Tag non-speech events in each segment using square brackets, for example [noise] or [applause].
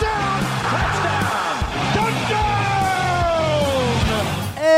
Touchdown. Touchdown.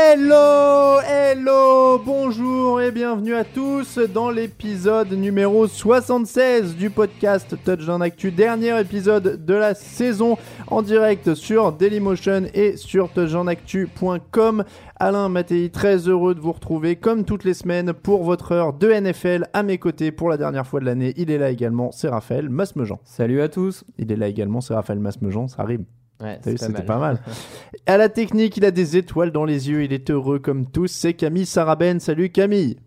Hello, hello, bonjour et bienvenue à tous dans l'épisode numéro 76 du podcast Touchdown Actu, dernier épisode de la saison en direct sur Dailymotion et sur touchdownactu.com. Alain Mattei, très heureux de vous retrouver comme toutes les semaines pour votre heure de NFL à mes côtés pour la dernière fois de l'année. Il est là également, c'est Raphaël Masmejean. Salut à tous. Il est là également, c'est Raphaël Masmejean, ça rime. Ouais, c'était pas mal. [laughs] À la technique, il a des étoiles dans les yeux, il est heureux comme tous. C'est Camille Saraben. Salut Camille.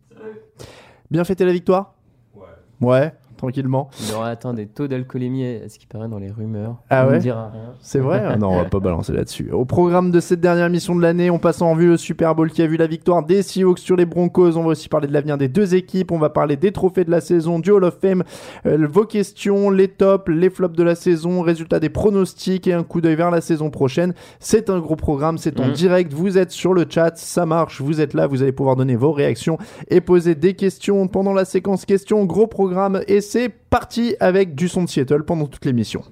Bien fêté la victoire? Ouais. Ouais, tranquillement. Il aura atteint des taux d'alcoolémie, à ce qui paraît dans les rumeurs. Ah On ouais ne dira rien. C'est vrai Ah Non, on va pas balancer là-dessus. Au programme de cette dernière mission de l'année, on passe en revue le Super Bowl qui a vu la victoire des Seahawks sur les Broncos. On va aussi parler de l'avenir des deux équipes. On va parler des trophées de la saison, du Hall of Fame, euh, vos questions, les tops, les flops de la saison, résultats des pronostics et un coup d'œil vers la saison prochaine. C'est un gros programme, c'est en Mhm. direct. Vous êtes sur le chat, ça marche. Vous êtes là, vous allez pouvoir donner vos réactions et poser des questions pendant la séquence questions. Gros programme et c'est parti avec du son de Seattle pendant toute l'émission.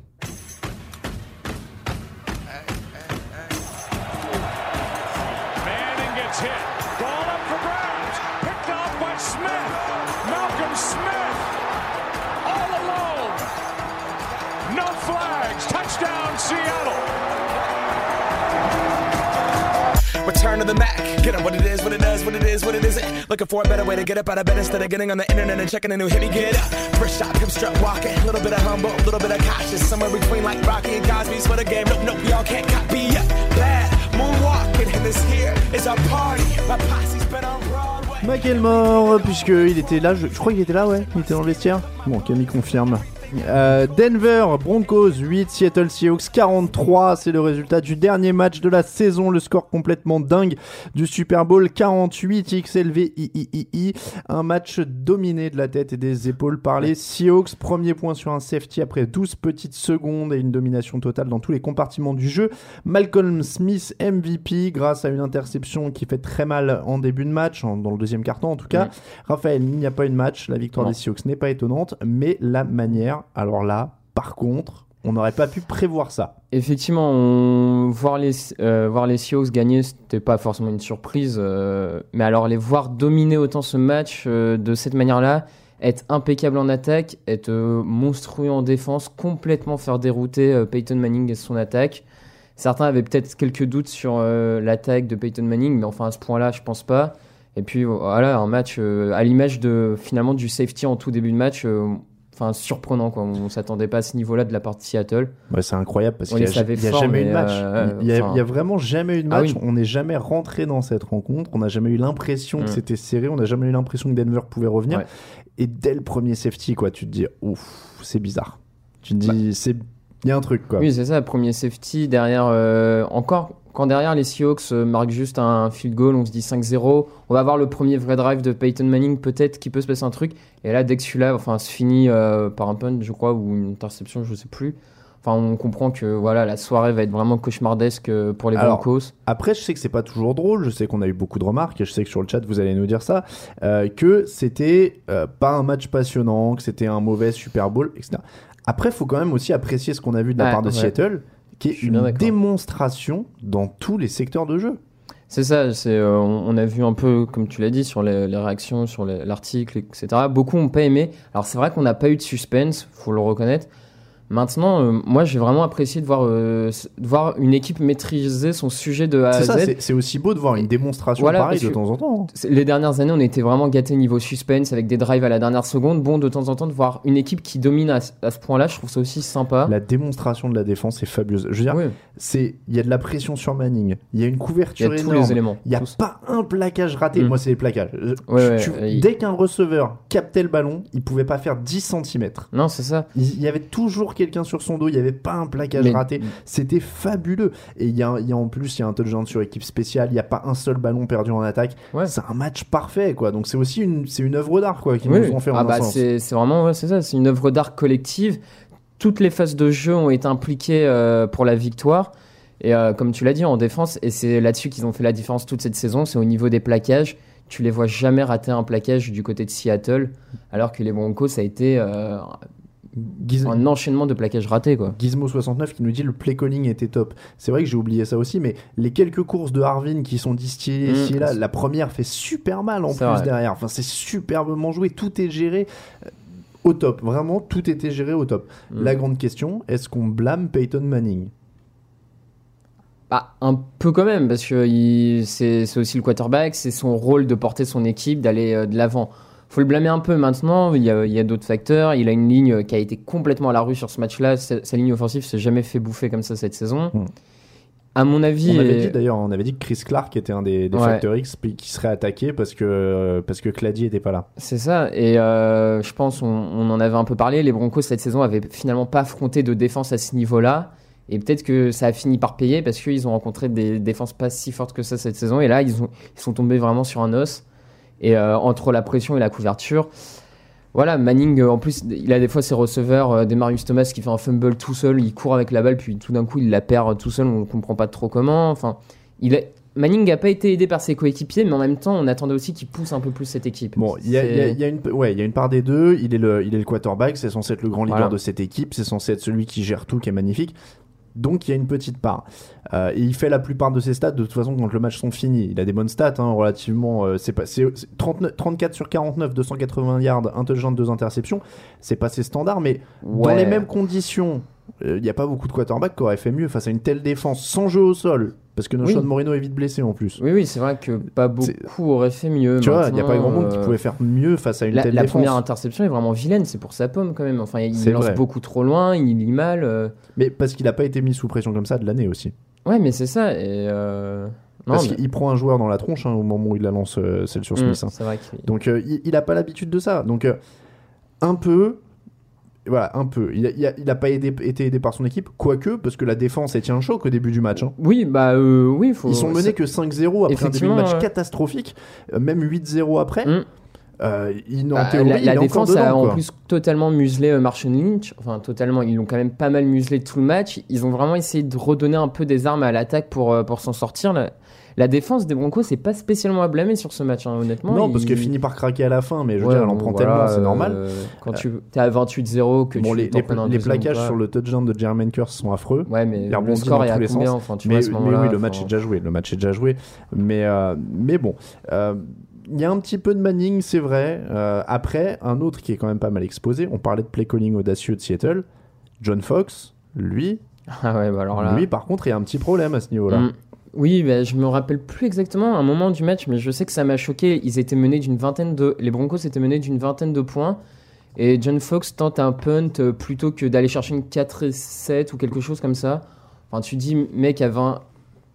Looking for a better way to get up out of bed instead of getting on the internet and checking a new hit. Me get up. First shot, come strut walking. A little bit of humble, a little bit of cautious. Somewhere between like Rocky and Cosby's for the game. Nope, nope, y'all can't copy yet. Bad moonwalking, and this here is our party. My posse's been on Broadway. Macklemore, puisqu'il était là, je, je crois qu'il était là, ouais, il était dans le vestiaire. Bon, Camille confirme. Euh, Denver, Broncos 8, Seattle Seahawks 43, c'est le résultat du dernier match de la saison, le score complètement dingue du Super Bowl 48 XLV III, un match dominé de la tête et des épaules par les Seahawks, premier point sur un safety après 12 petites secondes et une domination totale dans tous les compartiments du jeu. Malcolm Smith MVP grâce à une interception qui fait très mal en début de match, en- dans le deuxième carton en tout cas. Raphaël, il n'y a pas eu de match, la victoire Non. des Seahawks n'est pas étonnante, mais la manière, alors là, par contre, on n'aurait pas pu prévoir ça. Effectivement, voir, les, Seahawks gagner, c'était pas forcément une surprise. euh, Mais alors, les voir dominer autant ce match euh, de cette manière-là, être impeccable en attaque, être euh, monstrueux en défense, complètement faire dérouter Peyton Manning et son attaque. Certains avaient peut-être quelques doutes sur l'attaque de Peyton Manning, mais enfin à ce point-là, je pense pas. Et puis voilà, un match à l'image finalement du safety en tout début de match, enfin surprenant quoi. On s'attendait pas à ce niveau-là de la part de Seattle. Ouais, c'est incroyable parce qu'il n'y a, y a jamais eu de match. euh, il, y a, enfin- vraiment jamais eu de Ah match. oui. On n'est jamais rentré dans cette rencontre. On n'a jamais eu l'impression que Mm. c'était serré. On n'a jamais eu l'impression que Denver pouvait revenir. Ouais. Et dès le premier safety, quoi, tu te dis, ouf, c'est bizarre. Tu te Bah. dis, c'est, il y a un truc, quoi. Oui, c'est ça, premier safety derrière euh, encore quand derrière les Seahawks euh, marquent juste un field goal, on se dit 5-0, on va avoir le premier vrai drive de Peyton Manning, peut-être qu'il peut se passer un truc. Et là, dès que celui-là, enfin, se finit euh, par un punt, je crois, ou une interception, je sais plus. Enfin, on comprend que voilà, la soirée va être vraiment cauchemardesque euh, pour les Alors, Broncos. Après, je sais que c'est pas toujours drôle. Je sais qu'on a eu beaucoup de remarques. Et je sais que sur le chat, vous allez nous dire ça. euh, que c'était euh, pas un match passionnant, que c'était un mauvais Super Bowl, etc. Après, il faut quand même aussi apprécier ce qu'on a vu de la part de ouais. Seattle, qui est une démonstration dans tous les secteurs de jeu. C'est ça, c'est, euh, on a vu un peu, comme tu l'as dit, sur les, les réactions, sur l'article, etc. Beaucoup n'ont pas aimé. Alors c'est vrai qu'on n'a pas eu de suspense, faut le reconnaître. Maintenant, euh, moi j'ai vraiment apprécié de voir, euh, de voir une équipe maîtriser son sujet de A à ça, Z. c'est aussi beau de voir une démonstration Voilà, pareille de temps en temps. C'est- Les dernières années, on était vraiment gâtés niveau suspense avec des drives à la dernière seconde. Bon, de temps en temps, de voir une équipe qui domine à, ce- à ce point-là, je trouve ça aussi sympa. La démonstration de la défense est fabuleuse. Je veux dire, Oui, il y a de la pression sur Manning, il y a une il y couverture a tous énorme. les éléments. Il n'y a tous. pas un plaquage raté. Mm. Moi, c'est les plaquages. Euh, Ouais, tu- ouais, tu- et il- Dès qu'un receveur captait le ballon, il pouvait pas faire 10 cm. Non, c'est ça. Il il y avait toujours quelqu'un sur son dos. Il n'y avait pas un plaquage Mais- raté. C'était fabuleux. Et il y a, il y a en plus, il y a un touchdown sur équipe spéciale. Il n'y a pas un seul ballon perdu en attaque. Ouais. C'est un match parfait, quoi. Donc c'est aussi une, c'est une œuvre d'art, quoi, qu'ils Oui. nous ont fait en ah un bah c'est c'est vraiment ouais, c'est ça, c'est une œuvre d'art collective. Toutes les phases de jeu ont été impliquées euh, pour la victoire. Et euh, comme tu l'as dit en défense, et c'est là-dessus qu'ils ont fait la différence toute cette saison, c'est au niveau des plaquages. Tu les vois jamais rater un plaquage du côté de Seattle, alors que les Broncos, ça a été euh, Giz- un enchaînement de plaquages ratés. Quoi. Gizmo69 qui nous dit le play calling était top. C'est vrai que j'ai oublié ça aussi, mais les quelques courses de Harvin qui sont distillées Mm. ici et là, la première fait super mal en plus vrai. derrière. Enfin, c'est superbement joué, tout est géré euh, au top. Vraiment, tout était géré au top. Mm. La grande question, est-ce qu'on blâme Peyton Manning? Bah, un peu quand même, parce que c'est aussi le quarterback, c'est son rôle de porter son équipe, d'aller euh, de l'avant. Faut le blâmer un peu maintenant, il y a, il y a d'autres facteurs. Il a une ligne euh, qui a été complètement à la rue sur ce match-là. Sa, sa ligne offensive s'est jamais fait bouffer comme ça cette saison. Mm. À mon avis. On avait et- dit d'ailleurs, on avait dit que Chris Clark était un des, des Ouais. facteurs X qui serait attaqué parce que parce que Clady était pas là. C'est ça, et euh, je pense, on, on en avait un peu parlé, les Broncos cette saison avaient finalement pas affronté de défense à ce niveau-là, et peut-être que ça a fini par payer parce qu'ils ont rencontré des défenses pas si fortes que ça cette saison, et là ils, ont, ils sont tombés vraiment sur un os, et euh, entre la pression et la couverture, voilà, Manning, euh, en plus, il a des fois ses receveurs, euh, des Marius Thomas qui fait un fumble tout seul, il court avec la balle, puis tout d'un coup il la perd tout seul, on ne comprend pas trop comment, enfin, il a... Manning n'a pas été aidé par ses coéquipiers, mais en même temps, on attendait aussi qu'il pousse un peu plus cette équipe. Bon, il y, a- y y une, ouais, il y a une part des deux. Il est le, il est le quarterback, c'est censé être le grand leader Voilà. de cette équipe, c'est censé être celui qui gère tout, qui est magnifique. Donc il y a une petite part. Euh, et il fait la plupart de ses stats de toute façon quand le match sont finis. Il a des bonnes stats, hein, relativement. euh, c'est pas, c'est, c'est 39 34 sur 49, 280 yards, un touchdown, deux interceptions. C'est pas ses standards, mais dans les mêmes conditions, il n'y a pas beaucoup de quarterbacks qui auraient fait mieux face à une telle défense sans jeu au sol. Parce que Noshon Oui. Moreno est vite blessé en plus. Oui, oui, c'est vrai que pas beaucoup auraient fait mieux. Tu vois, il n'y a pas grand monde qui euh, pouvait faire mieux face à une La, telle la défense. première interception est vraiment vilaine, c'est pour sa pomme quand même. Enfin, il lance vrai. beaucoup trop loin, il lit mal. euh. Mais parce qu'il n'a pas été mis sous pression comme ça de l'année aussi. Ouais, mais c'est ça. Et euh, non, Parce mais- qu'il prend un joueur dans la tronche hein, au moment où il la lance, euh, celle sur Hum, Smith. hein. c'est vrai Donc euh, il, il a pas l'habitude de ça. Donc euh, un peu, voilà, un peu. Il a, il a- pas aidé- été aidé par son équipe, quoique, parce que la défense elle tient le choc au début du match. hein. Oui, bah euh, oui, faut. Ils sont menés que 5-0 après un début de match catastrophique, euh, même 8-0 après. Hum. Euh, il, en Bah, théorie, la, il la est défense dedans, a en plus totalement muselé euh, Marshall Lynch. Enfin, totalement. Ils l'ont quand même pas mal muselé tout le match. Ils ont vraiment essayé de redonner un peu des armes à l'attaque pour, euh, pour s'en sortir. La défense des Broncos, c'est pas spécialement à blâmer sur ce match, hein, honnêtement. Non, parce qu'elle finit par craquer à la fin, mais je veux Ouais, dire, elle en bon, prend voilà, tellement, c'est euh, normal. Quand tu es à 28-0, que Bon, tu les, les, les plaquages sur le touchdown de Jermaine Curse sont affreux. Ouais, mais Il le rebondit score dans est à tous les combien sens. enfin, tu vois, mais, à ce mais moment-là, oui, le match est déjà joué. Le match est déjà joué. Mais, euh, mais bon, euh, il y a un petit peu de Manning, c'est vrai. Euh, après, un autre qui est quand même pas mal exposé. On parlait de play calling audacieux de Seattle. John Fox, lui, [laughs] Ah ouais, bah alors là. lui par contre, il y a un petit problème à ce niveau-là. Mm. Oui, bah, je me rappelle plus exactement un moment du match, mais je sais que ça m'a choqué. Ils étaient menés d'une vingtaine de. Les Broncos étaient menés d'une vingtaine de points. Et John Fox tente un punt euh, plutôt que d'aller chercher une 4 et 7 ou quelque chose comme ça. Enfin, tu dis, mec, à 20.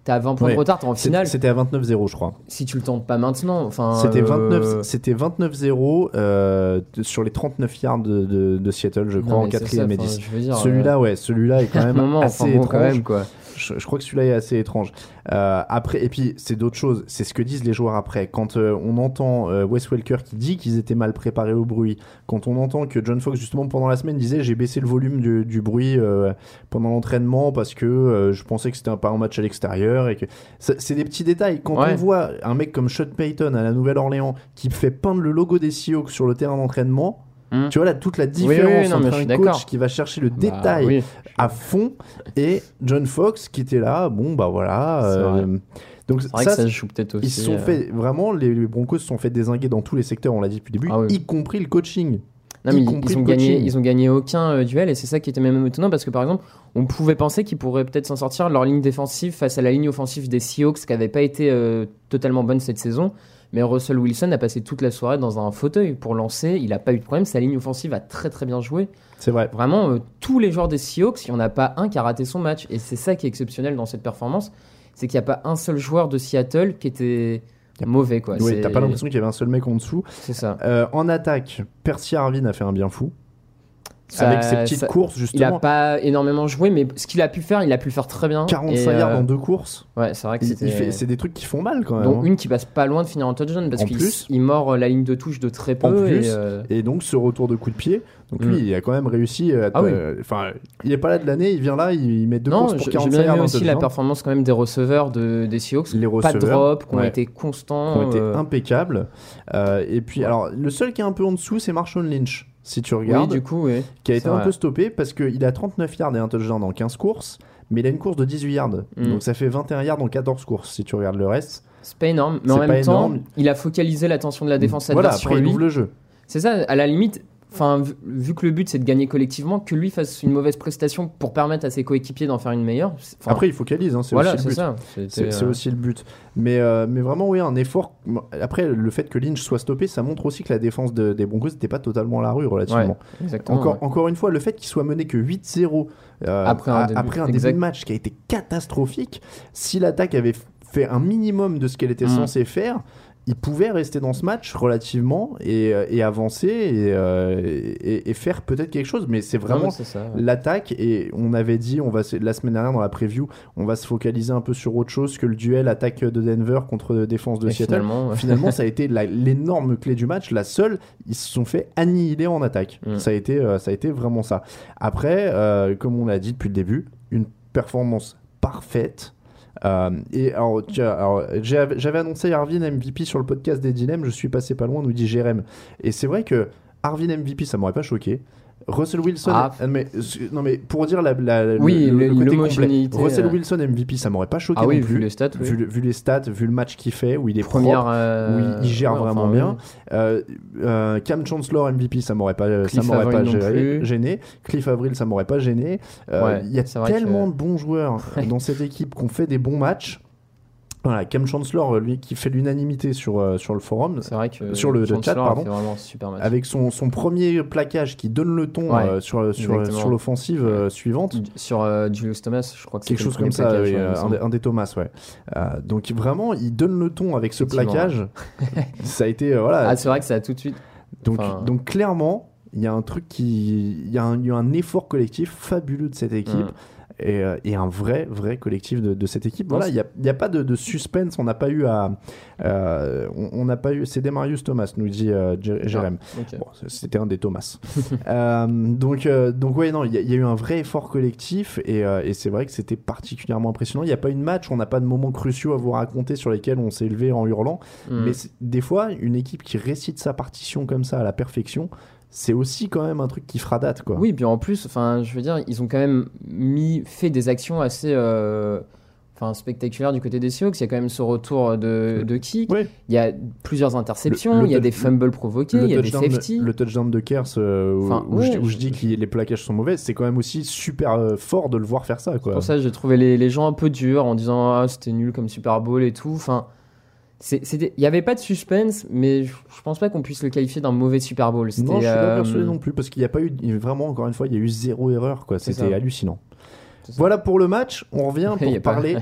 T'as 20 points Ouais. de retard, t'es en finale. C'était à 29-0, je crois. Si tu le tentes pas maintenant, enfin. C'était euh, 29 c'était 29-0 euh, de- sur les 39 yards de, de- de Seattle, je non, crois, en c'est quatrième ça, et enfin, 10. je veux dire, Celui-là, ouais, celui-là est quand [laughs] euh, même moment, assez enfin, bon, quand étrange. même, quoi. Je, je crois que celui-là est assez étrange. Euh, après, et puis c'est d'autres choses. C'est ce que disent les joueurs après. Quand euh, on entend euh, Wes Welker qui dit qu'ils étaient mal préparés au bruit, quand on entend que John Fox justement pendant la semaine disait j'ai baissé le volume du, du bruit euh, pendant l'entraînement parce que je pensais que c'était un, pas un match à l'extérieur et que c'est des petits détails. Quand Ouais. on voit un mec comme Sean Payton à la Nouvelle-Orléans qui fait peindre le logo des Seahawks sur le terrain d'entraînement. Hmm. Tu vois là toute la oui, différence non, entre un coach qui va chercher le Bah, détail oui. à fond et John Fox qui était là bon bah voilà euh, donc ça, que ça joue peut-être aussi. ils se sont euh, fait vraiment les, les Broncos se sont fait désinguer dans tous les secteurs on l'a dit depuis le début Ah oui. y compris le coaching Non, y mais ils, compris ils ont le gagné, coaching. ils ont gagné aucun euh, duel et c'est ça qui était même étonnant parce que par exemple, on pouvait penser qu'ils pourraient peut-être s'en sortir leur ligne défensive face à la ligne offensive des Seahawks qui n'avait pas été euh, totalement bonne cette saison. Mais Russell Wilson a passé toute la soirée dans un fauteuil pour lancer. Il n'a pas eu de problème. Sa ligne offensive a très très bien joué. c'est vrai Vraiment, euh, tous les joueurs des Seahawks, il n'y en a pas un qui a raté son match. Et c'est ça qui est exceptionnel dans cette performance. C'est qu'il n'y a pas un seul joueur de Seattle qui était mauvais. Quoi. oui t'as pas l'impression qu'il y avait un seul mec en dessous C'est ça. Euh, en attaque Percy Harvin a fait un bien fou Ça- avec ses petites ça- courses Il a justement pas énormément joué, mais ce qu'il a pu faire, il a pu le faire très bien. 45 Et, yards euh, en deux courses Ouais, c'est vrai que Il- c'était. il c'est des trucs qui font mal quand même dont hein. une qui passe pas loin de finir en touchdown parce qu'il il mord euh, la ligne de touche de très peu. En plus. et, euh, Et donc ce retour de coup de pied, donc lui Mm. il a quand même réussi. à- Ah oui. euh, Enfin, il est pas là de l'année, il vient là, il, il met deux non, courses pour j'ai 45 j'ai bien yards. aimé un aussi la performance quand même des receveurs de, des Seahawks. Les pas de receveurs, drop, qui ont ouais. été constants. qui ont été euh, impeccables. Et puis alors le seul qui est un peu en dessous, c'est Marshawn Lynch. Si tu Oui, regardes, du coup, oui. qui a été un peu stoppé parce qu'il a 39 yards et un touchdown en 15 courses, mais il a une course de 18 yards. Mm. Donc ça fait 21 yards en 14 courses si tu regardes le reste. C'est pas énorme, mais en même temps, énorme. il a focalisé l'attention de la défense voilà, adverse après sur il lui. ouvre le jeu. C'est ça, à la limite, enfin, vu, vu que le but c'est de gagner collectivement, que lui fasse une mauvaise prestation pour permettre à ses coéquipiers d'en faire une meilleure. Après il focalise, hein, c'est voilà, aussi le but. ça. C'est euh, aussi le but. Mais, euh, mais vraiment, oui, un effort. Après, le fait que Lynch soit stoppé, ça montre aussi que la défense de- des Broncos n'était pas totalement à la rue relativement. ouais. Encore, ouais. encore une fois, le fait qu'il soit mené que 8-0 euh, Après un début, après un début exact. de match qui a été catastrophique, si l'attaque avait fait un minimum de ce qu'elle était Mm. censée faire, il pouvait rester dans ce match relativement et, euh, et avancer et, euh, et- et faire peut-être quelque chose. Mais c'est vraiment ouais. l'attaque et on avait dit on va la semaine dernière dans la preview on va se focaliser un peu sur autre chose que le duel attaque de Denver contre défense de Seattle finalement, ça a [laughs] été l'énorme clé du match la seule ils se sont fait annihiler en attaque Mm. ça a été euh, ça a été vraiment ça après euh, comme on l'a dit depuis le début une performance parfaite euh, et alors, j'avais annoncé Arvin MVP sur le podcast des dilemmes, je suis passé pas loin, nous dit Jérém. Et c'est vrai que Arvin MVP, ça m'aurait pas choqué. Russell Wilson, Ah. euh, mais, euh, non mais pour dire la, la- Oui, le, le le- côté complet, l'homogénéité, Russell euh. Wilson MVP, ça m'aurait pas choqué Ah oui, non plus. vu les stats, oui. Vu, le- vu les stats, vu le match qu'il fait, où il est Première. propre, euh, où il, gère ouais, vraiment enfin, bien. oui. Euh, euh, Cam Chancellor MVP, ça m'aurait pas, ça m'aurait pas géré- gêné. Cliff Avril, ça m'aurait pas gêné. Euh, Ouais, il y a tellement que- de bons joueurs [laughs] dans cette équipe qui ont fait des bons matchs. Voilà, Cam Chancellor, lui, qui fait l'unanimité sur, euh, sur le forum, C'est vrai que. Sur le- chat, pardon. super avec son, son premier plaquage qui donne le ton Ouais, euh, sur, sur, sur l'offensive euh, suivante. Sur euh, Julius Thomas, je crois que Quelque c'était chose comme ça, plaquage, euh, un, des- un des Thomas, ouais. Euh, donc vraiment, il donne le ton avec ce plaquage. ça a été, euh, voilà. Ah, c'est vrai que ça a tout de suite. donc, enfin- donc clairement, il y a un truc qui, il y, y a un effort collectif fabuleux de cette équipe. Mm. Et, euh, et un vrai, vrai collectif de, de cette équipe. Voilà, il n'y a, y a pas de, de suspense. On n'a pas eu à. euh, on n'a pas eu. C'est Demarius Thomas, nous dit euh, Jé- Jérém. Bon, c'était un des Thomas. [laughs] Euh, donc, donc ouais, non, il y, a- il y a eu un vrai effort collectif et, et c'est vrai que c'était particulièrement impressionnant. Il n'y a pas eu de match, on n'a pas de moments cruciaux à vous raconter sur lesquels on s'est élevé en hurlant. Mm. Mais des fois, une équipe qui récite sa partition comme ça à la perfection, c'est aussi quand même un truc qui fera date, quoi. Oui, puis en plus, enfin, je veux dire, ils ont quand même mis, fait des actions assez, euh, enfin, spectaculaires du côté des Seahawks. Il y a quand même ce retour de, de kick. Oui. Il y a plusieurs interceptions. Le- le il y a des fumbles provoqués. Il y a des safety. le touchdown de Kers euh, où, Enfin, où ouais, je, où je je- dis que les plaquages sont mauvais, c'est quand même aussi super euh, fort de le voir faire ça. Quoi. Pour ça, j'ai trouvé les, les gens un peu durs en disant ah, c'était nul comme Super Bowl et tout. Enfin, il n'y avait pas de suspense, mais je, je pense pas qu'on puisse le qualifier d'un mauvais Super Bowl. Non, je suis pas euh, persuadé non plus parce qu'il n'y a pas eu, vraiment encore une fois, il y a eu zéro erreur. quoi. C'était hallucinant. Voilà pour le match. On revient [laughs] pour a pas- parler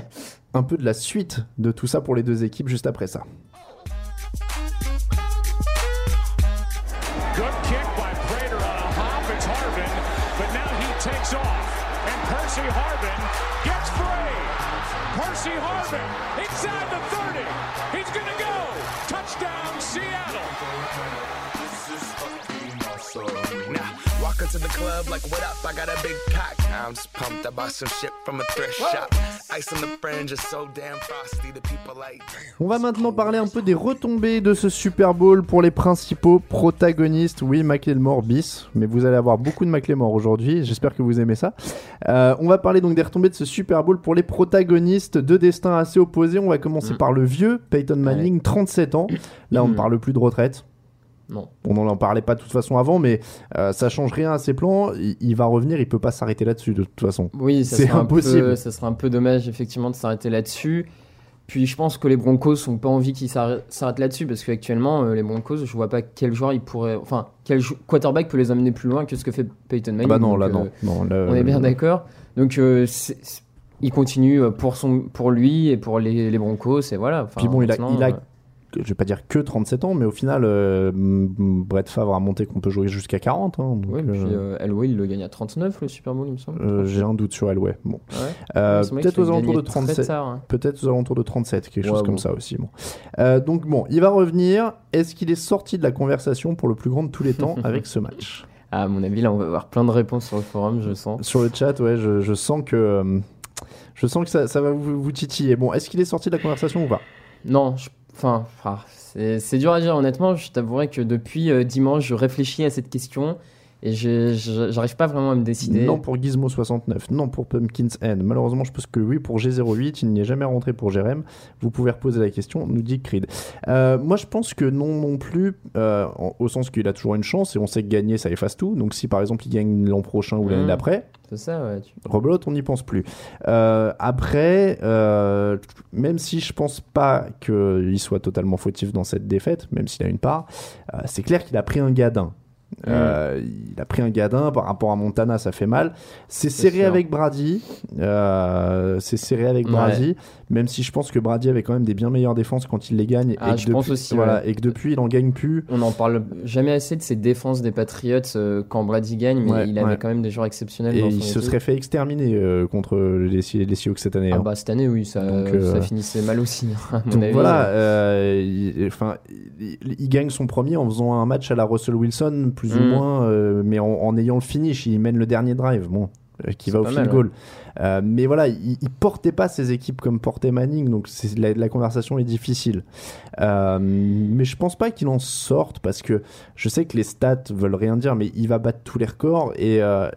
un peu de la suite de tout ça pour les deux équipes juste après ça. Club like, what up? I got a big cock. I'm just pumped. I bought some shit from a thrift shop. Ice on the fringe is so damn frosty. The people like, damn. On va maintenant parler un peu des retombées de ce Super Bowl pour les principaux protagonistes. Oui, McLemore bis, mais vous allez avoir beaucoup de McLemore aujourd'hui. J'espère que vous aimez ça. Euh, on va parler donc des retombées de ce Super Bowl pour les protagonistes de destins assez opposés. On va commencer par le vieux Peyton Manning, 37 ans. Là, on ne Mm. parle plus de retraite. Non. On n'en parlait pas de toute façon avant, mais euh, ça change rien à ses plans. Il, il va revenir, il peut pas s'arrêter là-dessus de toute façon. Oui, C'est impossible. peu- ça serait un peu dommage effectivement de s'arrêter là-dessus. Puis je pense que les Broncos n'ont pas envie qu'ils s'arrêtent là-dessus parce qu'actuellement euh, les Broncos, je vois pas quel joueur ils pourraient, enfin quel quarterback peut les emmener plus loin que ce que fait Peyton Ah Manning. bah non, Donc, là euh, non. là, On est bien euh, d'accord. Donc il continue pour son, pour lui et pour les, les Broncos et voilà. Puis bon, il a, maintenant, il a je vais pas dire que 37 ans, mais au final, euh, Brett Favre a monté qu'on peut jouer jusqu'à 40. hein, donc, ouais, euh, puis euh, Elway, il le gagne à 39 le Super Bowl, il me semble. euh, J'ai un doute sur Elway. Bon. Ouais. Vrai Peut-être aux alentours de gagné très 37. tard, hein. Peut-être aux alentours de 37, quelque Ouais, chose bon. comme ça aussi. Bon. Donc bon, il va revenir. Est-ce qu'il est sorti de la conversation pour le plus grand de tous les temps [laughs] avec ce match? Ah, à mon avis, là, on va avoir plein de réponses sur le forum, je sens. Sur le chat, ouais, je, je sens que je sens que ça, ça va vous, vous titiller. Bon, est-ce qu'il est sorti de la conversation ou pas? Non, je- enfin, c'est c'est dur à dire. Honnêtement, je t'avouerai que depuis euh, dimanche, je réfléchis à cette question et je- j'arrive pas vraiment à me décider. Non pour Gizmo69, non pour Pumpkin's End. Malheureusement, je pense que oui pour G08, il n'y est jamais rentré pour Jérém. Vous pouvez reposer la question, nous dit Creed. Euh, moi, je pense que non non plus, euh, au sens qu'il a toujours une chance et on sait que gagner, ça efface tout. Donc si par exemple il gagne l'an prochain ou l'année Mhm. d'après, C'est ça, ouais. tu- rebelote, on n'y pense plus. Euh, après, euh, même si je pense pas qu'il soit totalement fautif dans cette défaite, même s'il a une part, euh, c'est clair qu'il a pris un gadin. Euh, il a pris un gadin par rapport à Montana, ça fait mal. C'est serré avec Brady. euh, c'est serré avec Ouais. Brady, même si je pense que Brady avait quand même des bien meilleures défenses quand il les gagne. Ah, et, que je pense depuis, aussi, voilà, ouais. et que depuis, il en gagne plus. On n'en parle jamais assez de ces défenses des Patriots euh, quand Brady gagne, mais Ouais, il avait quand même des joueurs exceptionnels. Et dans il se serait fait exterminer contre les, les Seahawks cette année. Ah hein. bah cette année, oui, ça, Donc, ça finissait mal aussi, à mon Donc avis. voilà, il, enfin, il, il gagne son premier en faisant un match à la Russell Wilson, plus ou Mhm. moins, euh, mais en, en ayant le finish. Il mène le dernier drive, bon, euh, qui va au field goal. Euh, mais voilà, il, il portait pas ses équipes comme portait Manning, donc la, la conversation est difficile. Euh, mais je pense pas qu'il en sorte parce que je sais que les stats veulent rien dire, mais il va battre tous les records et, euh,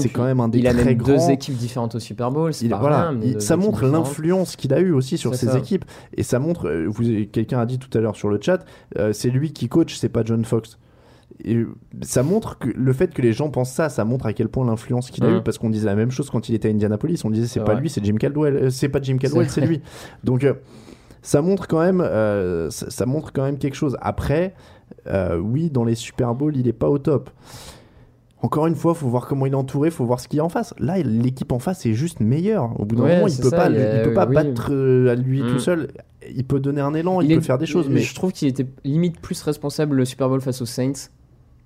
c'est quand même un des Il a très même grands. deux équipes différentes au Super Bowl, Il- pas voilà, rien, il- ça montre l'influence qu'il a eu aussi sur ses ça. équipes et ça montre. Vous, quelqu'un a dit tout à l'heure sur le chat, c'est lui qui coach, c'est pas John Fox. Et ça montre que le fait que les gens pensent ça, ça montre à quel point l'influence qu'il a eu parce qu'on disait la même chose quand il était à Indianapolis. On disait c'est pas vrai. lui, c'est Jim Caldwell. Euh, c'est pas Jim Caldwell, C'est lui. Donc euh, ça montre quand même, euh, ça, ça montre quand même quelque chose. Après, oui, dans les Super Bowls, il est pas au top. Encore une fois, faut voir comment il est entouré, faut voir ce qu'il y a en face. Là, l'équipe en face est juste meilleure. Au bout d'un Ouais, moment, il peut ça, pas, il peut pas oui. battre à lui Mm. tout seul. Il peut donner un élan, il, est- peut faire des choses, mais Je trouve qu'il était limite plus responsable le Super Bowl face aux Saints.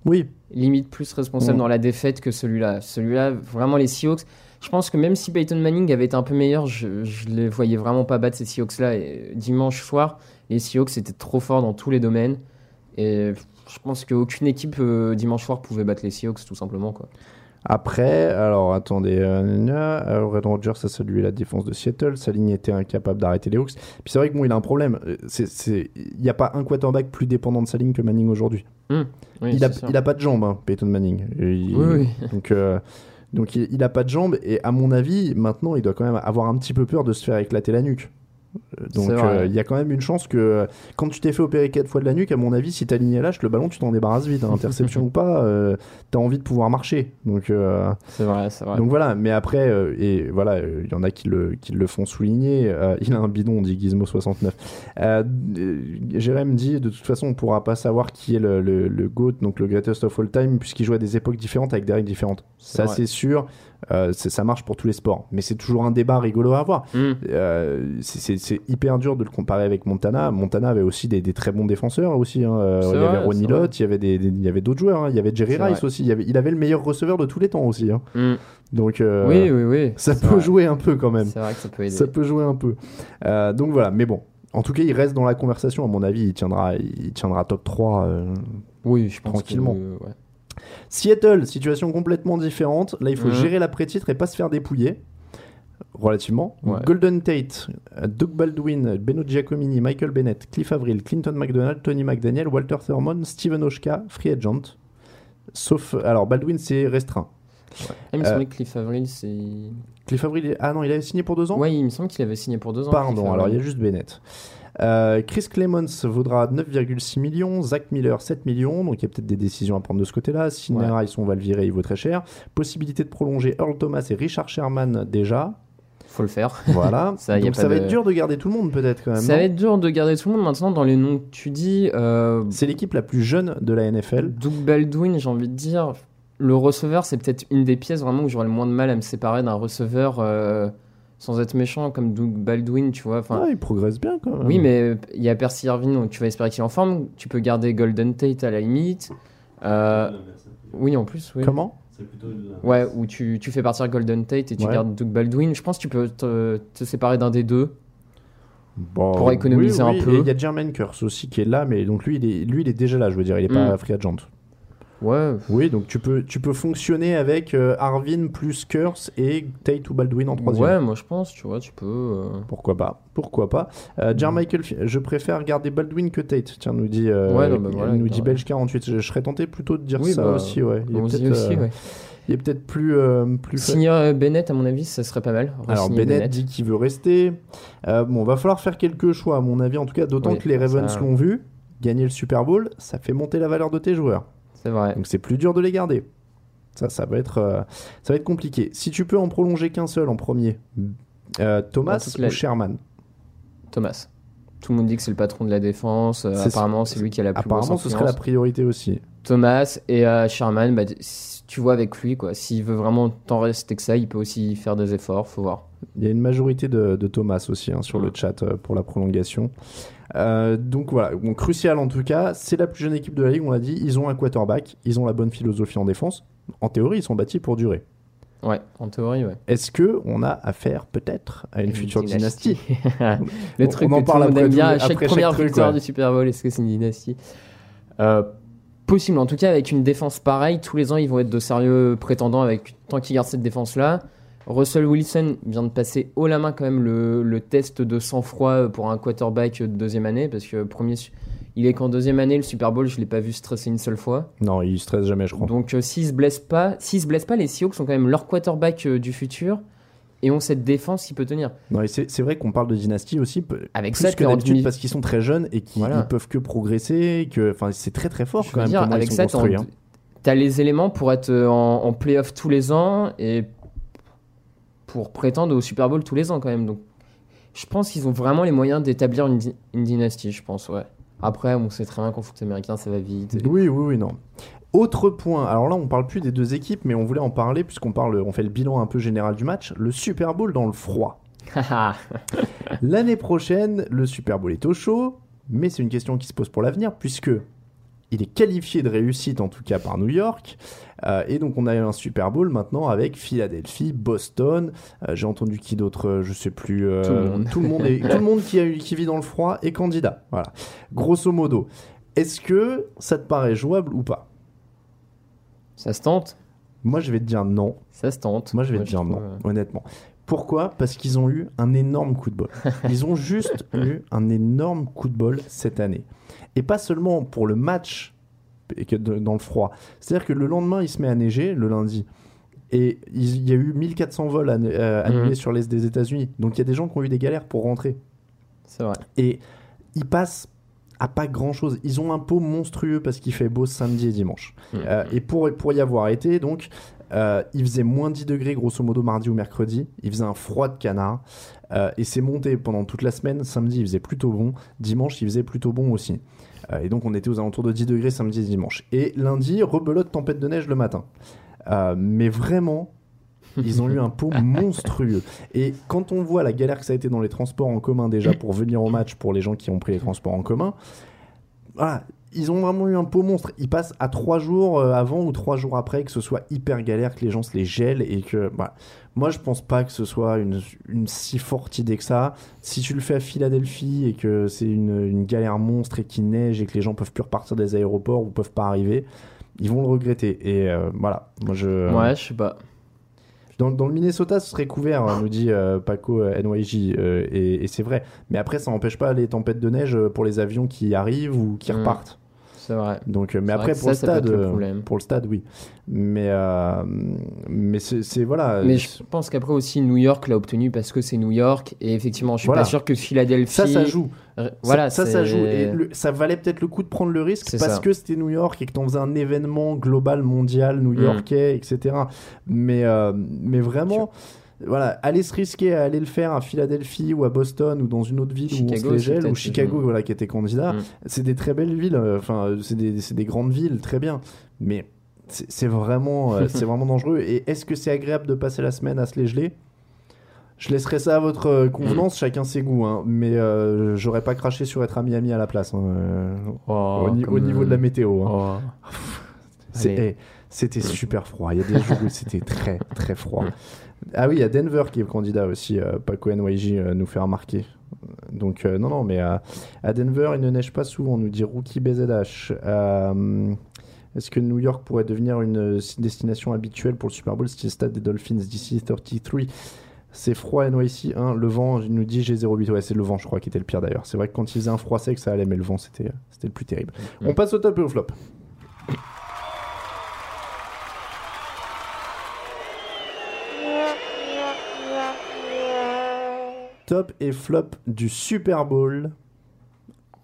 Oui, limite plus responsable dans la défaite que celui-là. Celui-là, vraiment, les Seahawks. Je pense que même si Peyton Manning avait été un peu meilleur, je, je les voyais vraiment pas battre ces Seahawks-là. Et dimanche soir, les Seahawks étaient trop forts dans tous les domaines. Et je pense qu'aucune équipe euh, dimanche soir pouvait battre les Seahawks, tout simplement. Quoi. Après, alors attendez, euh, euh, Red Rodgers a salué la défense de Seattle, sa ligne était incapable d'arrêter les Hawks. Puis c'est vrai que bon, il a un problème. Euh, Il n'y a pas un quarterback plus dépendant de sa ligne que Manning aujourd'hui. Oui, il, a, c'est sûr. il a pas de jambes, hein, Peyton Manning. Il- Oui, oui. Donc, euh, donc il, il a pas de jambes et à mon avis, maintenant, il doit quand même avoir un petit peu peur de se faire éclater la nuque. Euh, Donc euh, il y a quand même une chance que quand tu t'es fait opérer quatre fois de la nuque, à mon avis, si ta ligne est lâche, le ballon tu t'en débarrasses vite, hein, interception [laughs] ou pas, euh, t'as envie de pouvoir marcher. Donc euh, C'est vrai, c'est vrai. donc voilà, mais après, euh, et voilà, il y en a qui le, qui le font souligner. il a un bidon, on dit Gizmo69. Euh, euh, Jérém dit, de toute façon, on pourra pas savoir qui est le, le, le GOAT, donc le greatest of all time, puisqu'il joue à des époques différentes avec des règles différentes. Ça, c'est sûr. Euh, ça marche pour tous les sports, mais c'est toujours un débat rigolo à avoir. Mm. Euh, c'est- hyper dur de le comparer avec Montana. Montana avait aussi des, des très bons défenseurs aussi. hein. Euh, il y avait Ronnie. Lott, il y avait des, des- il y avait d'autres joueurs. hein. Il y avait Jerry Rice vrai. aussi. Il, avait, il avait le meilleur receveur de tous les temps aussi. hein. Mm. Donc oui, oui, oui. ça peut vrai. jouer un peu quand même. C'est vrai que ça peut aider. Ça peut jouer un peu. Donc voilà, mais bon. En tout cas, il reste dans la conversation. À mon avis, il tiendra, il tiendra top 3. euh, Oui, je pense Tranquillement. que, ouais. Seattle, situation complètement différente. Là, il faut Mhm. gérer l'après-titre et pas se faire dépouiller. Relativement. Ouais. Golden Tate, Doug Baldwin, Beno Giacomini, Michael Bennett, Cliff Avril, Clinton McDonald, Tony McDaniel, Walter Thurmond, Steven Oshka, Free Agent. Sauf. Alors, Baldwin, c'est restreint. Ah, il me Euh, semblait que Cliff Avril, c'est. Cliff Avril, il- ah non, il avait signé pour deux ans Ouais, il me semble qu'il avait signé pour deux ans. Pardon, alors il y a juste Bennett. Euh, Chris Clemons vaudra 9,6 millions, Zach Miller 7 millions, donc il y a peut-être des décisions à prendre de ce côté-là. Sinera, ils sont on va le virer, il vaut très cher. Possibilité de prolonger Earl Thomas et Richard Sherman déjà. Faut le faire. Voilà. [laughs] Ça, donc va de- être dur de garder tout le monde peut-être quand même. Ça va être dur de garder tout le monde maintenant dans les noms que tu dis. euh, C'est l'équipe la plus jeune de la NFL. Doug Baldwin, j'ai envie de dire, le receveur, c'est peut-être une des pièces vraiment où j'aurais le moins de mal à me séparer d'un receveur euh, sans être méchant comme Doug Baldwin, tu vois. Enfin, Ouais, il progresse bien quand même. oui, mais il y a Percy Irvin, donc tu vas espérer qu'il est en forme. Tu peux garder Golden Tate à la limite. Euh, oui, en plus, oui. Comment? Ouais, où tu, tu fais partir Golden Tate et tu Ouais. gardes Doug Baldwin. Je pense que tu peux te, te séparer d'un des deux. Bon, Pour économiser oui, oui, un peu. Il y a Jermaine Curse aussi qui est là, mais donc lui, il est, lui, il est déjà là, je veux dire, il est pas Mm. free agent. Ouais, Oui, donc tu peux, tu peux fonctionner avec euh, Arvin plus Curse et Tate ou Baldwin en troisième. ouais, moi je pense, tu vois, tu peux. euh, Pourquoi pas Pourquoi pas euh. Jermichael, Fi- je préfère garder Baldwin que Tate. Tiens, nous dit, euh, Ouais, non, bah voilà, nous dit. Belge 48. Je, je serais tenté plutôt de dire Oui, ça bah, aussi, ouais. Il euh, ouais. il est peut-être plus, plus Signer Bennett, à mon avis, ça serait pas mal. Alors Bennett, dit qu'il veut rester. Bon, va falloir faire quelques choix à mon avis. En tout cas, d'autant Oui, que les Ravens ça- l'ont vu. Gagner le Super Bowl, ça fait monter la valeur de tes joueurs. C'est vrai. Donc c'est plus dur de les garder. Ça, ça va être, euh, ça va être compliqué. Si tu peux en prolonger qu'un seul en premier, euh, Thomas toute ou la- Sherman? Thomas. Tout le monde dit que c'est le patron de la défense. euh, apparemment, c'est lui qui a la plus grosse Apparemment, ce serait la priorité aussi. Thomas et Sherman, bah, tu vois avec lui, quoi. S'il veut vraiment t'en rester que ça, il peut aussi faire des efforts. Faut voir. Il y a une majorité de, de Thomas aussi hein, sur le chat pour la prolongation. Euh, donc voilà, bon, crucial en tout cas. C'est la plus jeune équipe de la ligue, on l'a dit. Ils ont un quarterback, ils ont la bonne philosophie en défense. En théorie, ils sont bâtis pour durer. Ouais, en théorie, ouais. Est-ce que on a affaire peut-être à une, future dynastie, [laughs] le On- truc on en parle après bien à chaque après chaque première truc, victoire ouais. du Super Bowl. Est-ce que c'est une dynastie? Euh, Possible. En tout cas, avec une défense pareille, tous les ans, ils vont être de sérieux prétendants avec tant qu'ils gardent cette défense-là. Russell Wilson vient de passer haut la main quand même le, le test de sang-froid pour un quarterback de deuxième année parce que premier, il est qu'en deuxième année le Super Bowl, je l'ai pas vu stresser une seule fois. Non, il stresse jamais, je crois. Donc euh, s'ils se blessent pas, se blessent pas, les Seahawks sont quand même leur quarterback euh, du futur et ont cette défense qui peut tenir. Non, et c'est vrai qu'on parle de dynastie aussi, Avec plus ça, que d'habitude parce qu'ils sont très jeunes et qu'ils Voilà. ils peuvent que progresser. Que, enfin, c'est très très fort Je quand même dire, comment avec ils sont ça, construits. hein. t'as les éléments pour être euh, en, en playoff tous les ans et pour prétendre au Super Bowl tous les ans quand même. Donc, je pense qu'ils ont vraiment les moyens d'établir une, di- une dynastie, je pense, ouais. Après, on sait très bien qu'en foot américain, ça va vite. et- Oui, oui, oui, non. Autre point, alors là on parle plus des deux équipes, mais on voulait en parler puisqu'on parle, on fait le bilan un peu général du match. Le Super Bowl dans le froid. [laughs] L'année prochaine, le Super Bowl est au chaud, mais c'est une question qui se pose pour l'avenir puisque il est qualifié de réussite en tout cas par New York. Euh, et donc on a un Super Bowl maintenant avec Philadelphie, Boston. Euh, J'ai entendu qui d'autre, euh, je sais plus. euh, Tout le monde. Tout le monde, est- tout le monde qui, a eu, qui vit dans le froid est candidat. Voilà. Grosso modo. Est-ce que ça te paraît jouable ou pas? Ça se tente Moi je vais te dire non. Ça se tente. Moi je vais te dire non, honnêtement. Pourquoi? Parce qu'ils ont eu un énorme coup de bol. [laughs] Ils ont juste eu un énorme coup de bol cette année. Et pas seulement pour le match dans le froid. C'est-à-dire que le lendemain, il se met à neiger, le lundi. Et il y a eu 1400 vols euh, annulés Mhm. sur l'est des États-Unis. Donc il y a des gens qui ont eu des galères pour rentrer. C'est vrai. Et ils passent à pas grand-chose. Ils ont un pot monstrueux parce qu'il fait beau samedi et dimanche. Mhm. Euh, et pour, pour y avoir été, donc, euh, il faisait moins 10 degrés grosso modo mardi ou mercredi. Il faisait un froid de canard. Euh, et c'est monté pendant toute la semaine. Samedi, il faisait plutôt bon. Dimanche, il faisait plutôt bon aussi. Euh, et donc, on était aux alentours de 10 degrés samedi et dimanche. Et lundi, rebelote tempête de neige le matin. Mais vraiment, Ils ont eu un pot [laughs] monstrueux. Et quand on voit la galère que ça a été dans les transports en commun déjà pour venir au match pour les gens qui ont pris les transports en commun, voilà, ils ont vraiment eu un pot monstre. Ils passent à trois jours euh, avant ou trois jours après que ce soit hyper galère, que les gens se les gèlent et que. voilà. Moi, je pense pas que ce soit une, une si forte idée que ça. Si tu le fais à Philadelphie et que c'est une, une galère monstre et qu'il neige et que les gens peuvent plus repartir des aéroports ou peuvent pas arriver, ils vont le regretter. Et euh, voilà, moi je. Ouais, je sais pas. Dans, dans le Minnesota, ce serait couvert, hein, nous dit euh, Paco euh, NYJ, euh, et, et c'est vrai. Mais après, ça n'empêche pas les tempêtes de neige pour les avions qui arrivent ou qui Mm. repartent. C'est vrai. Donc, euh, mais après, pour, ça, stade, le euh, pour le stade, oui. Mais, euh, mais c'est voilà. Mais je pense qu'après aussi New York l'a obtenu parce que c'est New York et effectivement je suis Voilà. pas sûr que Philadelphie. Ça, ça joue. Voilà, ça, ça, joue. Et le- ça valait peut-être le coup de prendre le risque parce ça. que c'était New York et que t'en faisais un événement global, mondial, Mm. new-yorkais, etc. Mais, euh, mais vraiment, voilà, aller se risquer à aller le faire à Philadelphie ou à Boston ou dans une autre ville où on se les gèle, ou Chicago, mm. voilà, qui était candidat. Mm. C'est des très belles villes, euh, enfin, c'est des, des grandes villes, très bien. Mais c'est vraiment, euh, [laughs] c'est vraiment dangereux. Et est-ce que c'est agréable de passer la semaine à se les geler? Je laisserai ça à votre euh, convenance, chacun ses goûts, hein. mais euh, j'aurais pas craché sur être à Miami à la place, hein, euh, Oh, au, ni- comme, au niveau de la euh, météo. hein. oh. Allez. eh, C'était super froid, il y a des jours où c'était très très froid. [laughs] Ah oui, il y a Denver qui est candidat aussi, euh, Paco NYJ euh, nous fait remarquer. Donc euh, non, non, mais à Denver, il ne neige pas souvent, nous dit Rookie BZH. Est-ce que New York pourrait devenir une destination habituelle pour le Super Bowl style stade des Dolphins d'ici 33 C'est froid NYC, hein, le vent, nous dit G08. Ouais, c'est le vent, je crois, qui était le pire d'ailleurs. C'est vrai que quand il faisait un froid sec, ça allait, mais le vent, c'était c'était le plus terrible. On passe au top et au flop. Top et flop du Super Bowl.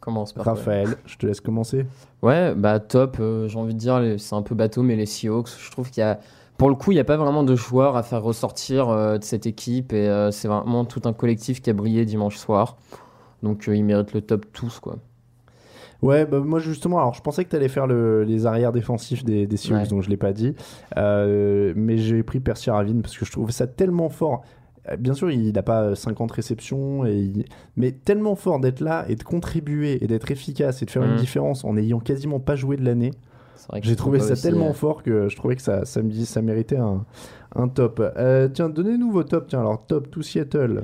Commence par Raphaël, je te laisse commencer. Ouais, bah top, euh, j'ai envie de dire, c'est un peu bateau, mais les Seahawks, je trouve qu'il y a. Pour le coup, il n'y a pas vraiment de joueurs à faire ressortir euh, de cette équipe et euh, c'est vraiment tout un collectif qui a brillé dimanche soir. Donc ils méritent le top tous, quoi. Ouais, bah moi justement, alors je pensais que tu allais faire le- les arrières défensifs des, des Seahawks, Ouais. donc je l'ai pas dit. Euh, mais j'ai pris Percy Ravine parce que je trouve ça tellement fort. Euh, Bien sûr, il n'a pas 50 réceptions, et il- mais tellement fort d'être là et de contribuer et d'être efficace et de faire une Mhm. différence en n'ayant quasiment pas joué de l'année. J'ai trouvé ça aussi, tellement euh, fort que je trouvais que ça, ça, me ça méritait un, un top. Euh, tiens, donnez-nous vos tops. Tiens, alors top to Seattle.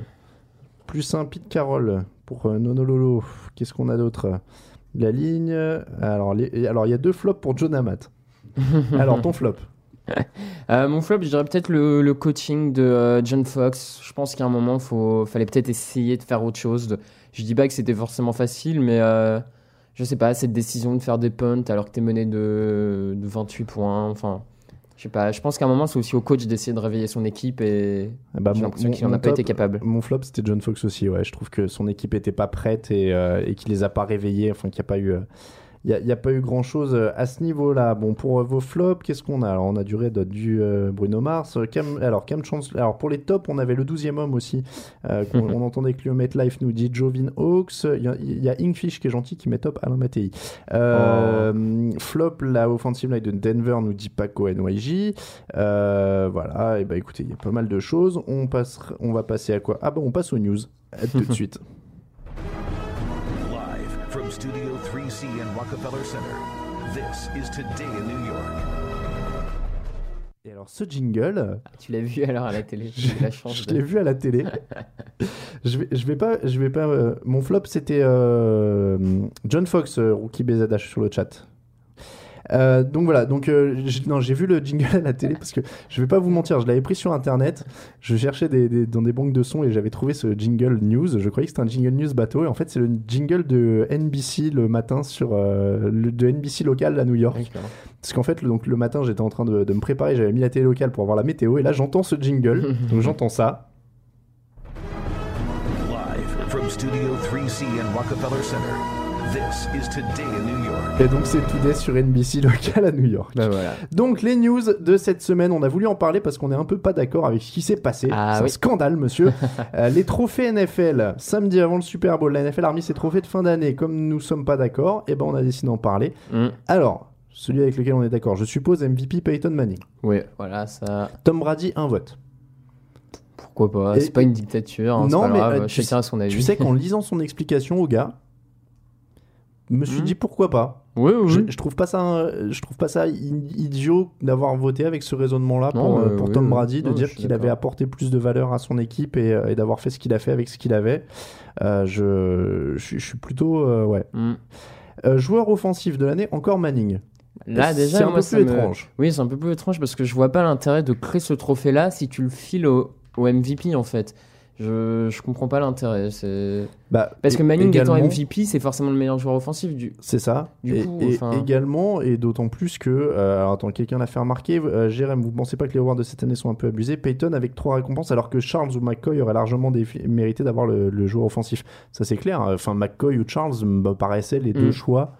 Plus un Pete Carroll pour euh, Nonololo. Qu'est-ce qu'on a d'autre? La ligne. Alors, les- alors, il y a deux flops pour John Amat. [laughs] alors, ton flop. [laughs] Euh, mon flop, je dirais peut-être le, le coaching de euh, John Fox. Je pense qu'à un moment, il fallait peut-être essayer de faire autre chose. De- Je dis pas que c'était forcément facile, mais euh, je sais pas, cette décision de faire des punts alors que tu es mené de, de 28 points. Enfin, je sais pas. Je pense qu'à un moment, c'est aussi au coach d'essayer de réveiller son équipe et Ah bah, j'ai l'impression qu'il en mon a pas été capable. Mon flop, c'était John Fox aussi. Ouais, je trouve que son équipe était pas prête et, euh, et qu'il les a pas réveillés. Enfin, qu'il n'y a pas eu. Euh, il n'y a, pas eu grand chose à ce niveau-là. Bon, pour euh, vos flops, qu'est-ce qu'on a? Alors, on a du Red du euh, Bruno Mars. euh, Cam, alors, Cam Chancellor. Alors, pour les tops, on avait le 12e homme aussi. euh, qu'on- [laughs] on entendait que Clio Life nous dit Jovin Hawks. Il y, a- il y a Inkfish qui est gentil qui met top Alain Mattei. Euh, Flop, la offensive line de Denver nous dit Paco NYJ. Euh, voilà, et bah écoutez, il y a pas mal de choses. On, passe, on va passer à quoi? Ah bah on passe aux news. À tout de [laughs] suite. Live from Studio 3C in Rockefeller Center, this is Today in New York. Et alors ce jingle, Ah, tu l'as vu alors à la télé J'ai eu la chance. je de- l'ai vu à la télé. [laughs] je vais, je vais pas, je vais pas. euh, mon flop c'était euh, John Fox, euh, rookie BZH sur le chat. Euh, donc voilà, donc euh, j'ai- non, j'ai vu le jingle à la télé parce que je vais pas vous mentir, je l'avais pris sur internet, je cherchais des, des- dans des banques de sons et j'avais trouvé ce jingle news. Je croyais que c'était un jingle news bateau et en fait c'est le jingle de NBC le matin sur euh, le, de NBC local à New York. Parce qu'en fait, le, donc, le matin, j'étais en train de, de me préparer, j'avais mis la télé locale pour voir la météo, et là, j'entends ce jingle. [laughs] donc, j'entends ça. Live from Studio 3C in Rockefeller Center, this is Today in New York. Et donc, c'est Today sur NBC local à New York. Bah voilà. Donc, les news de cette semaine, on a voulu en parler parce qu'on est un peu pas d'accord avec ce qui s'est passé. Ah c'est un oui. scandale, monsieur. [laughs] Euh, les trophées NFL, samedi avant le Super Bowl, la NFL a remis ses trophées de fin d'année. Comme nous sommes pas d'accord, et ben, on a décidé d'en parler. Mm. Alors, celui avec lequel on est d'accord, je suppose MVP Peyton Manning. Oui, voilà, ça. Tom Brady, un vote. Pourquoi pas? C'est pas une dictature, hein, Non, pas mais, grave, euh, tu chacun a son avis. Tu sais qu'en [laughs] lisant son explication au gars, me suis Mhm. dit pourquoi pas. Oui, oui, Je, je trouve pas ça, je trouve pas ça idiot d'avoir voté avec ce raisonnement-là pour, euh, pour oui, Tom. Brady, de Non, dire qu'il avait apporté plus de valeur à son équipe et, euh, et d'avoir fait ce qu'il a fait avec ce qu'il avait. Euh, je, je, suis- je suis plutôt euh, ouais. Mm. Euh, joueur offensif de l'année, encore Manning. Là, déjà, c'est un moi, peu plus me- étrange. Oui, c'est un peu plus étrange parce que je vois pas l'intérêt de créer ce trophée-là si tu le files au, au MVP en fait. Je, je comprends pas l'intérêt. C'est... Bah, Parce que Manning étant MVP, c'est forcément le meilleur joueur offensif. Du... C'est ça. Du et, coup, et enfin- également, et d'autant plus que, euh, alors attends, quelqu'un l'a fait remarquer, euh, Jérém, vous pensez pas que les awards de cette année sont un peu abusés? Peyton avec trois récompenses, alors que Charles ou McCoy auraient largement défi- mérité d'avoir le, le joueur offensif. Ça c'est clair. Enfin, McCoy ou Charles me paraissaient les deux Mm. choix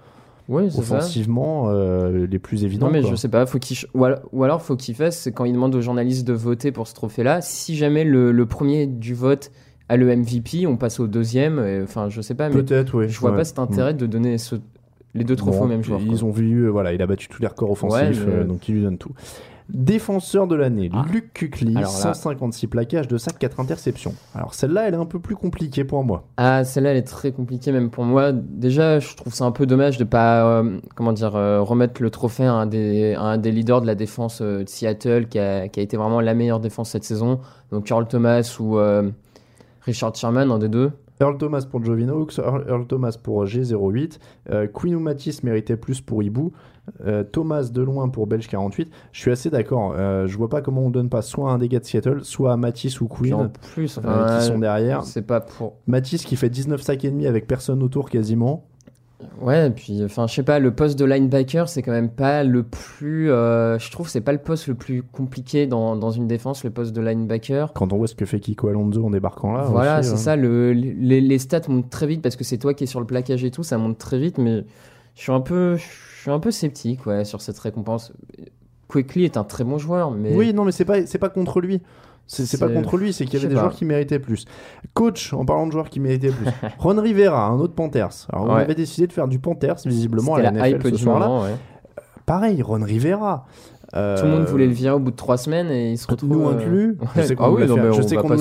Oui, offensivement euh, les plus évidents. Non, mais quoi. je sais pas, faut qu'il ou, alors, ou alors faut qu'il fasse, c'est quand il demande aux journalistes de voter pour ce trophée-là, si jamais le, le premier du vote a le MVP, on passe au deuxième. et- Enfin, je sais pas, mais Peut-être, oui. je vois ouais. pas cet intérêt de donner ce- les deux trophées Bon, au même joueur. Ils quoi. ont vu, euh, voilà, il a battu tous les records offensifs, Ouais, mais- euh, donc il lui donne tout. Défenseur de l'année, Ah. Luc là- 156 plaquages de sacs, 4 interceptions. Alors celle-là, elle est un peu plus compliquée pour moi. Ah, celle-là, elle est très compliquée, même pour moi. Déjà, je trouve ça un peu dommage de pas, euh, comment dire, euh, remettre le trophée à un des, à un des leaders de la défense euh, de Seattle, qui a, qui a été vraiment la meilleure défense cette saison. Donc, Carl Thomas ou Richard Sherman, un des deux. Earl Thomas pour Jovin Hawks, Earl, Earl Thomas pour G08, euh, Queen méritait plus pour Ibu, euh, Thomas de loin pour Belge 48. Je suis assez d'accord. euh, je vois pas comment on donne pas soit à un gars de Seattle, soit à Matisse ou Puis en Queen plus, euh, enfin, qui sont derrière. c'est pas pour. Matisse qui fait 19 sacs et demi avec personne autour quasiment. Ouais, et puis, enfin, je sais pas, le poste de linebacker, c'est quand même pas le plus. euh, je trouve que c'est pas le poste le plus compliqué dans, dans une défense, le poste de linebacker. Quand on voit ce que fait Kiko Alonso en débarquant là. Voilà, c'est hein. ça. Le, les, les stats montent très vite parce que c'est toi qui es sur le plaquage et tout, ça monte très vite, mais je suis un peu, suis un peu sceptique ouais, sur cette récompense. Quickly est un très bon joueur, mais Oui, non, mais c'est pas, c'est pas contre lui. C'est pas contre lui, c'est qu'il y je avait des pas. joueurs qui méritaient plus. Coach, en parlant de joueurs qui méritaient plus. [laughs] Ron Rivera, un autre Panthers. Alors, on Ouais. avait décidé de faire du Panthers, visiblement, à la, NFL ce soir-là. ouais. Pareil, Ron Rivera. Euh, Tout le monde voulait le virer au bout de trois semaines et il se retrouve. Nous euh, inclus. [laughs] Je sais qu'on Ah nous oui, l'a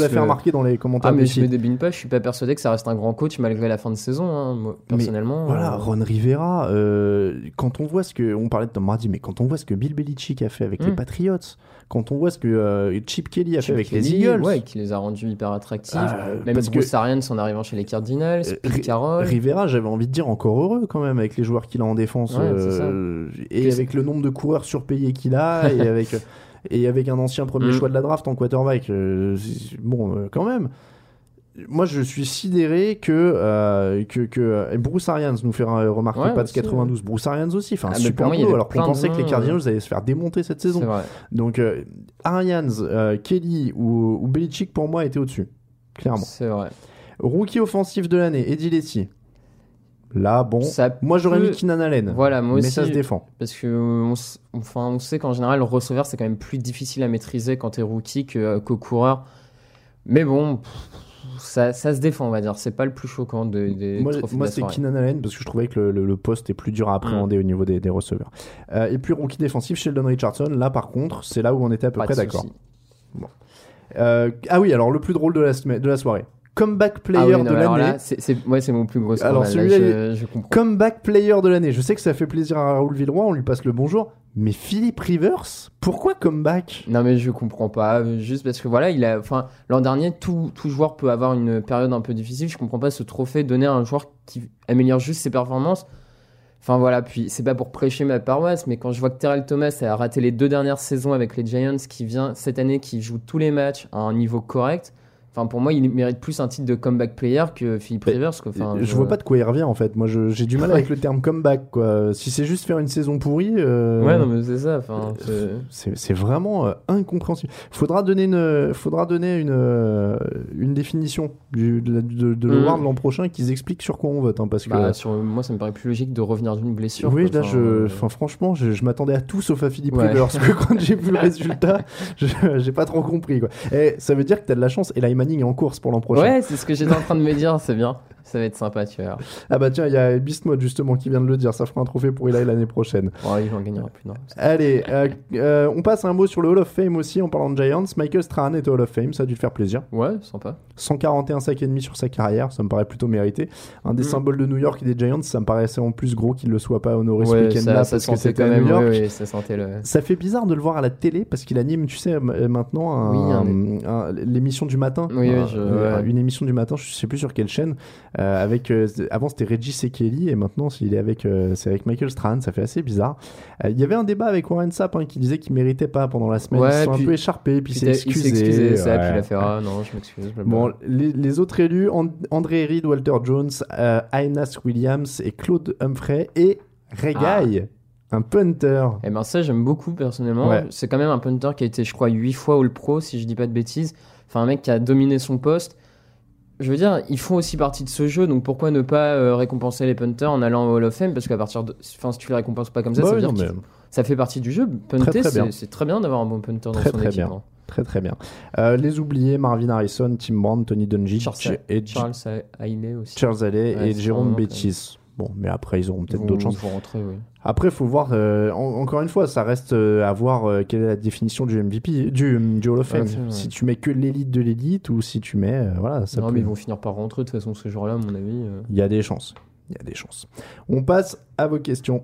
fait- se remarquer dans les commentaires Ah, mais je me site. débine pas, je suis pas persuadé que ça reste un grand coach malgré la fin de saison, hein, moi, Mais personnellement. Voilà, euh, Ron Rivera, euh, quand on voit ce que. On parlait de Tom Brady, mais quand on voit ce que Bill Belichick a fait avec les Mm. Patriots, quand on voit ce que euh, Chip Kelly a fait avec les Eagles. Ouais, qui les a rendus hyper attractifs. euh, Même parce que Bruce Arians en arrivant chez les Cardinals, Euh, Pete Carroll. Rivera, j'avais envie de dire encore heureux quand même avec les joueurs qu'il a en défense Ouais, euh, et avec le nombre de coureurs surpayés qu'il a [laughs] et avec et avec un ancien premier Mm. choix de la draft en quarterback. bon, quand même. Moi, je suis sidéré que, euh, que, que et Bruce Arians nous fait euh, remarquer Ouais, Pats aussi, 92. Bruce Arians aussi, enfin Ah, mais pour super y boulot, alors qu'on de pensait que les Cardinals allaient se faire démonter cette saison. Donc euh, Arians, euh, Kelly ou, ou Belichick pour moi étaient au-dessus, clairement. C'est vrai. Rookie offensif de l'année, Eddie Lacy. Là, bon, Ça moi j'aurais peut- mis Keenan Allen. Voilà, moi mais aussi. ça se défend. Parce que on, s- enfin, on sait qu'en général, le receveur, c'est quand même plus difficile à maîtriser quand t'es rookie euh, qu'au coureur. Mais bon, pff, ça, ça se défend, on va dire. C'est pas le plus choquant de- des Moi, c'est. Keenan Allen parce que je trouvais que le, le- le poste est plus dur à appréhender Mm. au niveau des, des receveurs. Euh, et puis rookie défensif, Sheldon Richardson. Là par contre, c'est là où on était à peu Pas près d'accord. Euh, ah oui, alors le plus drôle de la, semaine- de la soirée. Comeback player Ah oui, non, de l'année. c'est, ouais, mon plus gros. Alors, là, celui-là, je, je comprends. Comeback player de l'année. Je sais que ça fait plaisir à Raoul Villeroy, on lui passe le bonjour. Mais Philippe Rivers, pourquoi comeback? Non mais je comprends pas, juste parce que voilà, il a, enfin, l'an dernier, tout, tout joueur peut avoir une période un peu difficile. Je comprends pas ce trophée donné à un joueur qui améliore juste ses performances. Enfin voilà, puis c'est pas pour prêcher ma paroisse, mais quand je vois que Terrell Thomas a raté les deux dernières saisons avec les Giants, qui vient cette année, qui joue tous les matchs à un niveau correct. Enfin pour moi, il mérite plus un titre de comeback player que Philippe Rivers. Quoi. Enfin, je vois pas de quoi il revient en fait. Moi, je- j'ai du mal avec le terme comeback. Quoi. Si c'est juste faire une saison pourrie, euh, Ouais, non mais c'est ça. Enfin, c'est- c'est vraiment euh, incompréhensible. Faudra donner une, faudra donner une, euh, une définition du, de, de, de Mm. l'award l'an prochain qu'ils expliquent sur quoi on vote, hein, parce que. bah, sur, moi, ça me paraît plus logique de revenir d'une blessure. oui, quoi. là, je, euh, enfin, franchement, je, je m'attendais à tout sauf à Philippe Ouais. Rivers, parce que quand j'ai vu le [laughs] résultat, je- j'ai pas trop compris. Quoi. Et ça veut dire que t'as de la chance. Et Manning est en course pour l'an prochain. Ouais, c'est ce que j'étais en train de me dire, c'est bien. Ça va être sympa, tu vois. Ah bah tiens, il y a Beast Mode justement qui vient de le dire, ça fera un trophée pour Eli l'année prochaine. Bon, il en gagnera plus, non. Allez, euh, euh, on passe un mot sur le Hall of Fame aussi en parlant de Giants. Michael Strahan est au Hall of Fame, ça a dû te faire plaisir. Ouais, sympa. 141 sacs et demi sur sa carrière, ça me paraît plutôt mérité. Un des Mm. symboles de New York et des Giants, ça me paraissait en plus gros qu'il ne le soit pas honoré ce Ouais, week-end-là ça, ça parce que c'était quand à même. New York. ça sentait le. Ça fait bizarre de le voir à la télé parce qu'il anime, tu sais, euh, maintenant un- Oui, un- l'émission du matin. Oui, je-. Une émission du matin, je sais plus sur quelle chaîne. Euh, avec, euh, avant c'était Reggie Sekeli et maintenant il est avec, euh, c'est avec Michael Strahan. Ça fait assez bizarre. Il y avait un débat avec Warren Sapp hein, qui disait qu'il méritait pas pendant la semaine. Ouais, Ils se sont puis- un peu écharpés, puis, Puis c'est excusé. Il s'est excusé, ça, ouais. puis il a fait Ah non, je m'excuse. Bon, les, les autres élus, And- André Reed, Walter Jones, Ainas Williams et Claude Humphrey et Regaille, un punter. Eh ben ça j'aime beaucoup personnellement. Ouais. C'est quand même un punter qui a été je crois 8 fois All Pro si je dis pas de bêtises. Enfin un mec qui a dominé son poste. Je veux dire, ils font aussi partie de ce jeu, donc pourquoi ne pas euh, récompenser les punters en allant au Hall of Fame? Parce qu'à partir de. Enfin, si tu les récompenses pas comme ça, Bah ça veut oui, dire que ça fait partie du jeu. Punter, c'est- très bien d'avoir un bon punter dans son très équipe. bien. hein. Très très bien. Euh, les oubliés, Marvin Harrison, Tim Brown, Tony Dungy Charles, et Charles aussi. Charles Ouais, et Jérôme Bettis. Bon, mais après, ils auront peut-être d'autres chances. vont rentrer, oui. Après, faut voir, euh, en- encore une fois, ça reste euh, à voir euh, quelle est la définition du MVP, du, du Hall of Fame. Ouais, si tu mets que l'élite de l'élite ou si tu mets. voilà, ça non, peut- mais ils vont finir par rentrer de toute façon ce jour-là, à mon avis. Il y a des chances. Il y a des chances. On passe à vos questions.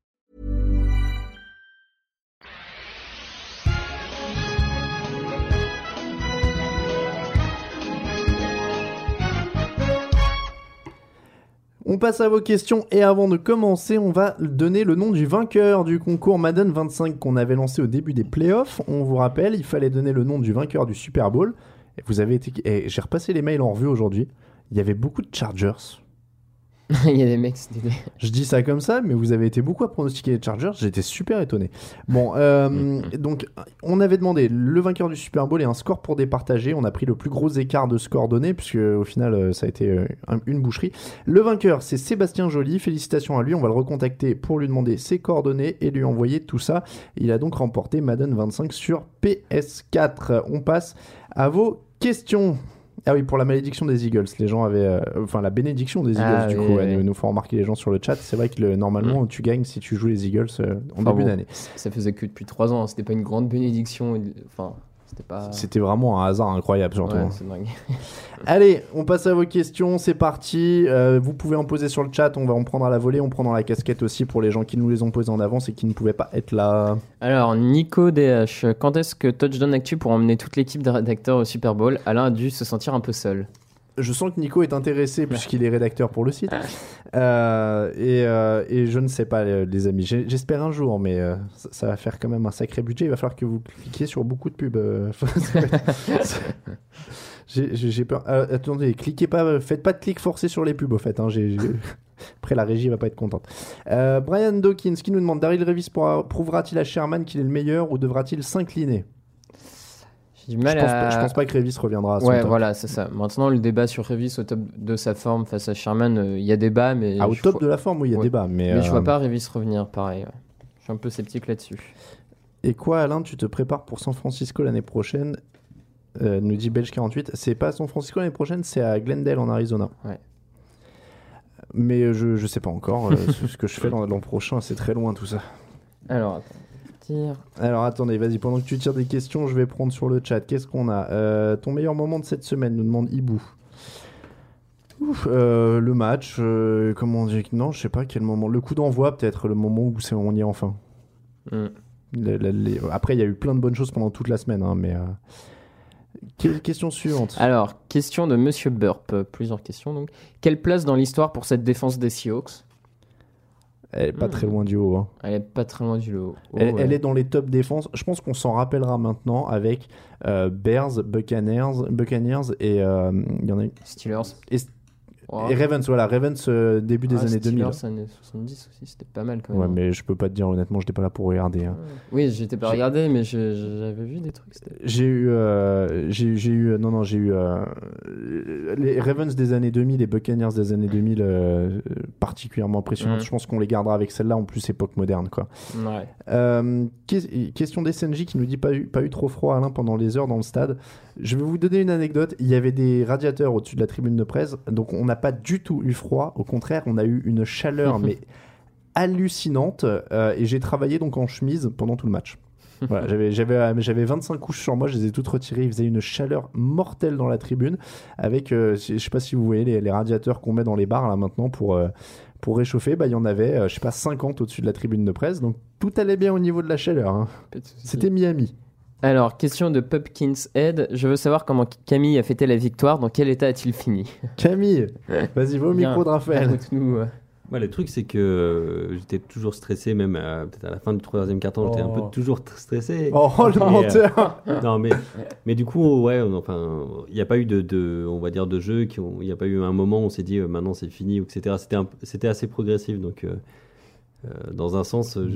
On passe à vos questions et avant de commencer, on va donner le nom du vainqueur du concours Madden 25 qu'on avait lancé au début des playoffs. On vous rappelle, il fallait donner le nom du vainqueur du Super Bowl. Vous avez été. J'ai repassé les mails en revue aujourd'hui. Il y avait beaucoup de Chargers. [laughs] Il y a des mecs, c'était des- Je dis ça comme ça, mais vous avez été beaucoup à pronostiquer les Chargers. J'étais super étonné. Bon, euh, [laughs] donc on avait demandé le vainqueur du Super Bowl et un score pour départager. On a pris le plus gros écart de score donné, puisque au final euh, ça a été euh, un- une boucherie. Le vainqueur, c'est Sébastien Joly. Félicitations à lui. On va le recontacter pour lui demander ses coordonnées et lui envoyer tout ça. Il a donc remporté Madden 25 sur PS4. On passe à vos questions. Ah oui, pour la malédiction des Eagles, les gens avaient, euh, enfin la bénédiction des Eagles Ah du oui, coup, oui, ouais, oui. nous, font remarquer les gens sur le chat. C'est vrai que le- normalement tu gagnes si tu joues les Eagles euh, en Enfin début bon, d'année. Ça faisait que depuis 3 ans, hein, c'était pas une grande bénédiction. Enfin, c'était pas. C'était vraiment un hasard incroyable surtout. Ouais, hein. c'est dingue. [laughs] Allez, on passe à vos questions, c'est parti. Euh, vous pouvez en poser sur le chat, on va en prendre à la volée, on prend dans la casquette aussi pour les gens qui nous les ont posés en avance et qui ne pouvaient pas être là. Alors, Nico DH, quand est-ce que Touchdown Actu pour emmener toute l'équipe de rédacteurs au Super Bowl? Alain a dû se sentir un peu seul. Je sens que Nico est intéressé puisqu'il est rédacteur pour le site. Euh, et, euh, et je ne sais pas, les, amis. J'espère un jour, mais euh, ça, ça va faire quand même un sacré budget. Il va falloir que vous cliquiez sur beaucoup de pubs. euh. [laughs] [laughs] J'ai- peur. Euh, attendez, cliquez pas, euh, faites pas de clic forcé sur les pubs au fait. hein. [laughs] Après, la régie va pas être contente. Euh, Brian Dawkins qui nous demande Daryl Revis prouvera-t-il à Sherman qu'il est le meilleur ou devra-t-il s'incliner? J'ai du je, mal pense à. pas- je pense pas que Revis reviendra à son Ouais, top. voilà, c'est ça. Maintenant, le débat sur Revis au top de sa forme face à Sherman, euh, il y a débat, mais. Ah, au top vois- de la forme, oui, il y a Ouais. débat. Mais, Mais je euh, vois pas Revis revenir pareil. ouais. Je suis un peu sceptique là-dessus. Et quoi, Alain, tu te prépares pour San Francisco l'année prochaine? Euh, Nous dit Belge48. C'est pas à San Francisco l'année prochaine, c'est à Glendale en Arizona. Ouais. Mais euh, je, je sais pas encore. euh, [laughs] ce que je fais l'an l'an prochain, c'est très loin tout ça. Alors, attends. Alors attendez, vas-y, pendant que tu tires des questions, je vais prendre sur le chat. Qu'est-ce qu'on a? Euh, Ton meilleur moment de cette semaine, nous demande Ibou. Ouf, euh, le match, euh, comment on dit? Non, je sais pas quel moment. Le coup d'envoi, peut-être, le moment où c'est- on y est enfin. Hmm. Le- le- les- Après, il y a eu plein de bonnes choses pendant toute la semaine, hein, mais. euh, que- Question suivante. Alors, question de Monsieur Burp. Plusieurs questions donc. Quelle place dans l'histoire pour cette défense des Seahawks? Elle est pas Hmm. très loin du haut. hein. Elle est pas très loin du. Oh, elle, ouais. elle est dans les top défenses. Je pense qu'on s'en rappellera maintenant avec euh, Bears, Buccaneers, Buccaneers et euh, il y en a une- Steelers. et, Et Ravens. Voilà, Ravens euh, début des années 2000. Steelers, années 70 aussi, c'était pas mal quand même. Ouais, mais je peux pas te dire honnêtement, j'étais pas là pour regarder. hein. Oui, j'étais pas regardé, mais j'avais vu des trucs. J'ai eu, euh, j'ai eu, non non, j'ai eu euh, les Ravens des années 2000 et Buccaneers des années 2000 euh, particulièrement impressionnantes. Mhm. Je pense qu'on les gardera avec celle-là en plus époque moderne quoi. Ouais. Euh, que- question d'SNJ qui nous dit pas eu, pas eu trop froid Alain pendant les heures dans le stade. Je vais vous donner une anecdote. Il y avait des radiateurs au-dessus de la tribune de presse, donc on n'a pas du tout eu froid. Au contraire, on a eu une chaleur [laughs] mais hallucinante. euh, et j'ai travaillé donc en chemise pendant tout le match. [laughs] Voilà, j'avais, j'avais, euh, j'avais 25 couches sur moi, je les ai toutes retirées. Il faisait une chaleur mortelle dans la tribune. Avec, euh, je sais pas si vous voyez les, les radiateurs qu'on met dans les bars là maintenant pour, euh, pour réchauffer. Bah, il y en avait, je sais pas, 50 au-dessus de la tribune de presse. Donc tout allait bien au niveau de la chaleur. hein. C'était Miami. Alors, question de Pupkins Head. Je veux savoir comment Camille a fêté la victoire. Dans quel état a-t-il fini [laughs] Camille, vas-y, va au Bien. micro de Raphaël. Euh. Ouais, le truc, c'est que euh, j'étais toujours stressé, même à- peut-être à la fin du troisième carton, j'étais un Oh. peu toujours tr- stressé. Oh, le Et, euh, menteur [laughs] non, mais, mais du coup, ouais, on- enfin, il n'y a pas eu de, de- on va dire, de jeu, il n'y a pas eu un moment où on s'est dit, euh, maintenant c'est fini, ou etc. C'était un- C'était assez progressif, donc euh, dans un sens, euh,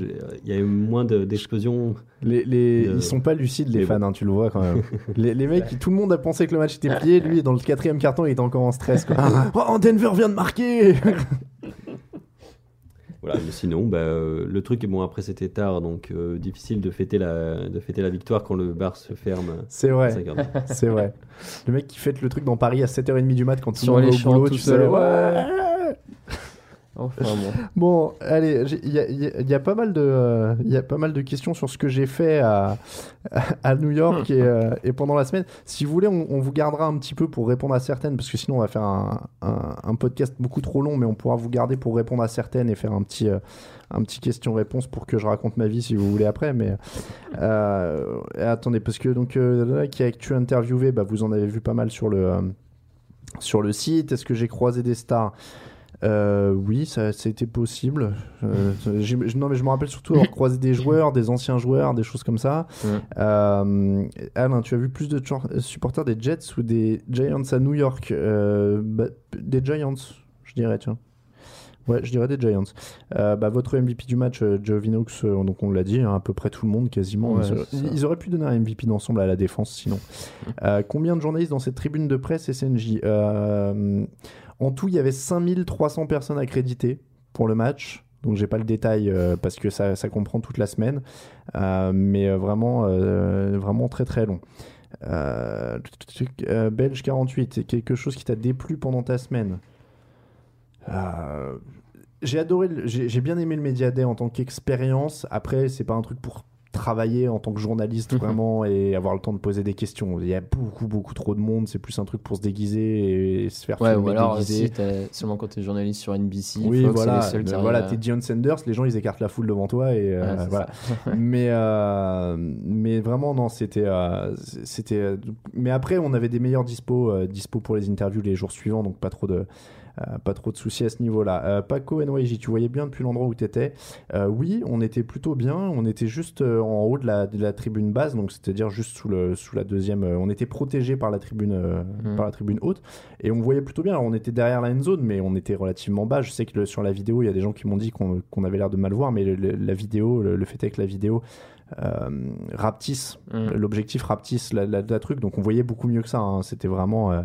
il y a eu moins de- d'explosions. Les, les- Ils sont pas lucides, les fans, hein, tu le vois quand même. [laughs] les, les mecs, tout le monde a pensé que le match était plié. Lui, dans le quatrième carton, il était encore en stress. Quoi. [laughs] oh, Denver vient de marquer [laughs] Voilà, mais sinon, bah, euh, le truc, bon, après c'était tard, donc euh, difficile de fêter, la, de fêter la victoire quand le bar se ferme. C'est vrai, 5h. c'est vrai. Le mec qui fête le truc dans Paris à 7h30 du mat quand tout Sur le monde les va au boulot, tout tu seul, sais. ouais. Enfin bon. [laughs] Bon, allez, il y a, y y pas mal de, euh, il y a pas mal de questions sur ce que j'ai fait à, à New York et, [laughs] euh, et pendant la semaine. Si vous voulez, on, on vous gardera un petit peu pour répondre à certaines, parce que sinon on va faire un, un- un podcast beaucoup trop long, mais on pourra vous garder pour répondre à certaines et faire un petit, euh, un petit question-réponse pour que je raconte ma vie si vous voulez après. Mais euh, attendez, parce que donc euh, qui a tu interviewé, bah, vous en avez vu pas mal sur le, sur le site. Est-ce que j'ai croisé des stars? Euh, oui, ça, c'était possible. Euh, [laughs] j'ai- non, mais je me rappelle surtout avoir croisé des joueurs, des anciens joueurs, des choses comme ça. Mm. Euh, Alain, tu as vu plus de supporters des Jets ou des Giants à New York? Bah, Des Giants, je dirais, tiens. Ouais, je dirais des Giants. Euh, bah, votre MVP du match, euh, Joe Vinox, euh, donc on l'a dit, hein, à peu près tout le monde quasiment. Ouais, ils, auraient pu donner un MVP d'ensemble à la défense sinon. [laughs] Combien de journalistes dans cette tribune de presse SNJ En tout, il y avait 5300 personnes accréditées pour le match. Donc j'ai pas le détail euh, parce que ça, comprend toute la semaine. Euh, mais euh, vraiment, vraiment très très long. Belge 48, quelque chose qui t'a déplu pendant ta semaine? J'ai adoré, j'ai bien aimé le Media en tant qu'expérience. Après, c'est pas un truc pour travailler en tant que journaliste vraiment et avoir le temps de poser des questions. Il y a beaucoup beaucoup trop de monde. C'est plus un truc pour se déguiser et se faire Ouais, filmer ou alors déguisé. si seulement quand t'es journaliste sur NBC, Oui, Fox, voilà. les seuls qui voilà, t'es Dion Sanders, les gens ils écartent la foule devant toi et euh, Ouais, voilà. [laughs] mais euh, mais vraiment non, c'était euh, c'était. mais après, on avait des meilleurs dispo dispo pour les interviews les jours suivants, donc pas trop de pas trop de soucis à ce niveau-là. Euh, Paco NYJ, tu voyais bien depuis l'endroit où tu étais. oui, on était plutôt bien. On était juste euh, en haut de la, de la tribune basse, donc c'est-à-dire juste sous, le, sous la deuxième. euh, on était protégé par la tribune euh, Mhm. par la tribune haute et on voyait plutôt bien. Alors, on était derrière la end zone, mais on était relativement bas. Je sais que le- sur la vidéo, il y a des gens qui m'ont dit qu'on avait l'air de mal voir, mais le- le- la vidéo, le, fait est que la vidéo euh, rapetisse, Mm. l'objectif rapetisse la, la- la truc, donc on voyait beaucoup mieux que ça. hein. C'était vraiment, euh, euh,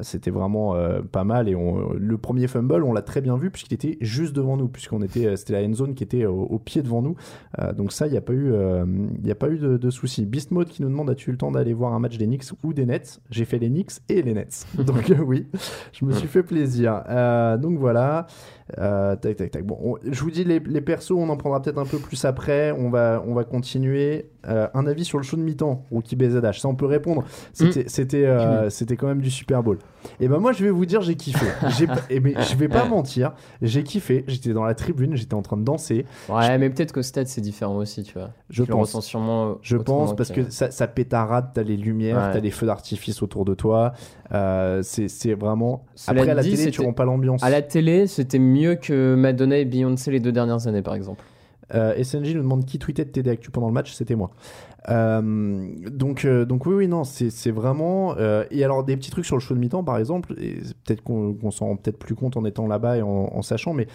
c'était vraiment euh, pas mal. Et on- le premier fumble, on l'a très bien vu puisqu'il était juste devant nous, puisqu'on était, euh, c'était la end zone qui était au, au pied devant nous. Euh, donc ça, il n'y a pas eu, euh, il a pas eu de, de souci. Beast Mode qui nous demande as-tu eu le temps d'aller voir un match des Knicks ou des Nets? J'ai fait les Knicks et les Nets. [laughs] donc euh, oui, je me suis fait plaisir. Euh, donc voilà. Euh, tac tac tac. Bon, on- je vous dis les, les persos, on en prendra peut-être un peu plus après. On va on va continuer. euh, un avis sur le show de mi-temps, Rookie BZH. Ça, on peut répondre. C'était, Mm. c'était, euh, c'était quand même du Super Bowl. Et ben moi, je vais vous dire, j'ai kiffé. J'ai eh ben, je vais pas mentir, j'ai kiffé. J'étais dans la tribune, j'étais en train de danser. Ouais, mais peut-être qu'au stade, c'est différent aussi, tu vois. Je Tu pense. ressens sûrement. Je pense parce que ça, ça pétarade, t'as les lumières, Ouais. t'as les feux d'artifice autour de toi. Euh, c'est, c'est vraiment. Cela Après, à la dit, télé, tu rends pas l'ambiance. À la télé, c'était mieux que Madonna et Beyoncé les deux dernières années, par exemple. Euh, SNJ nous demande qui tweetait de TD Actu pendant le match, c'était moi. Euh, donc, euh, donc oui, oui, non, c'est vraiment. euh, et alors des petits trucs sur le show de mi-temps, par exemple, et peut-être qu'on s'en rend peut-être plus compte en étant là-bas et en, en sachant, mais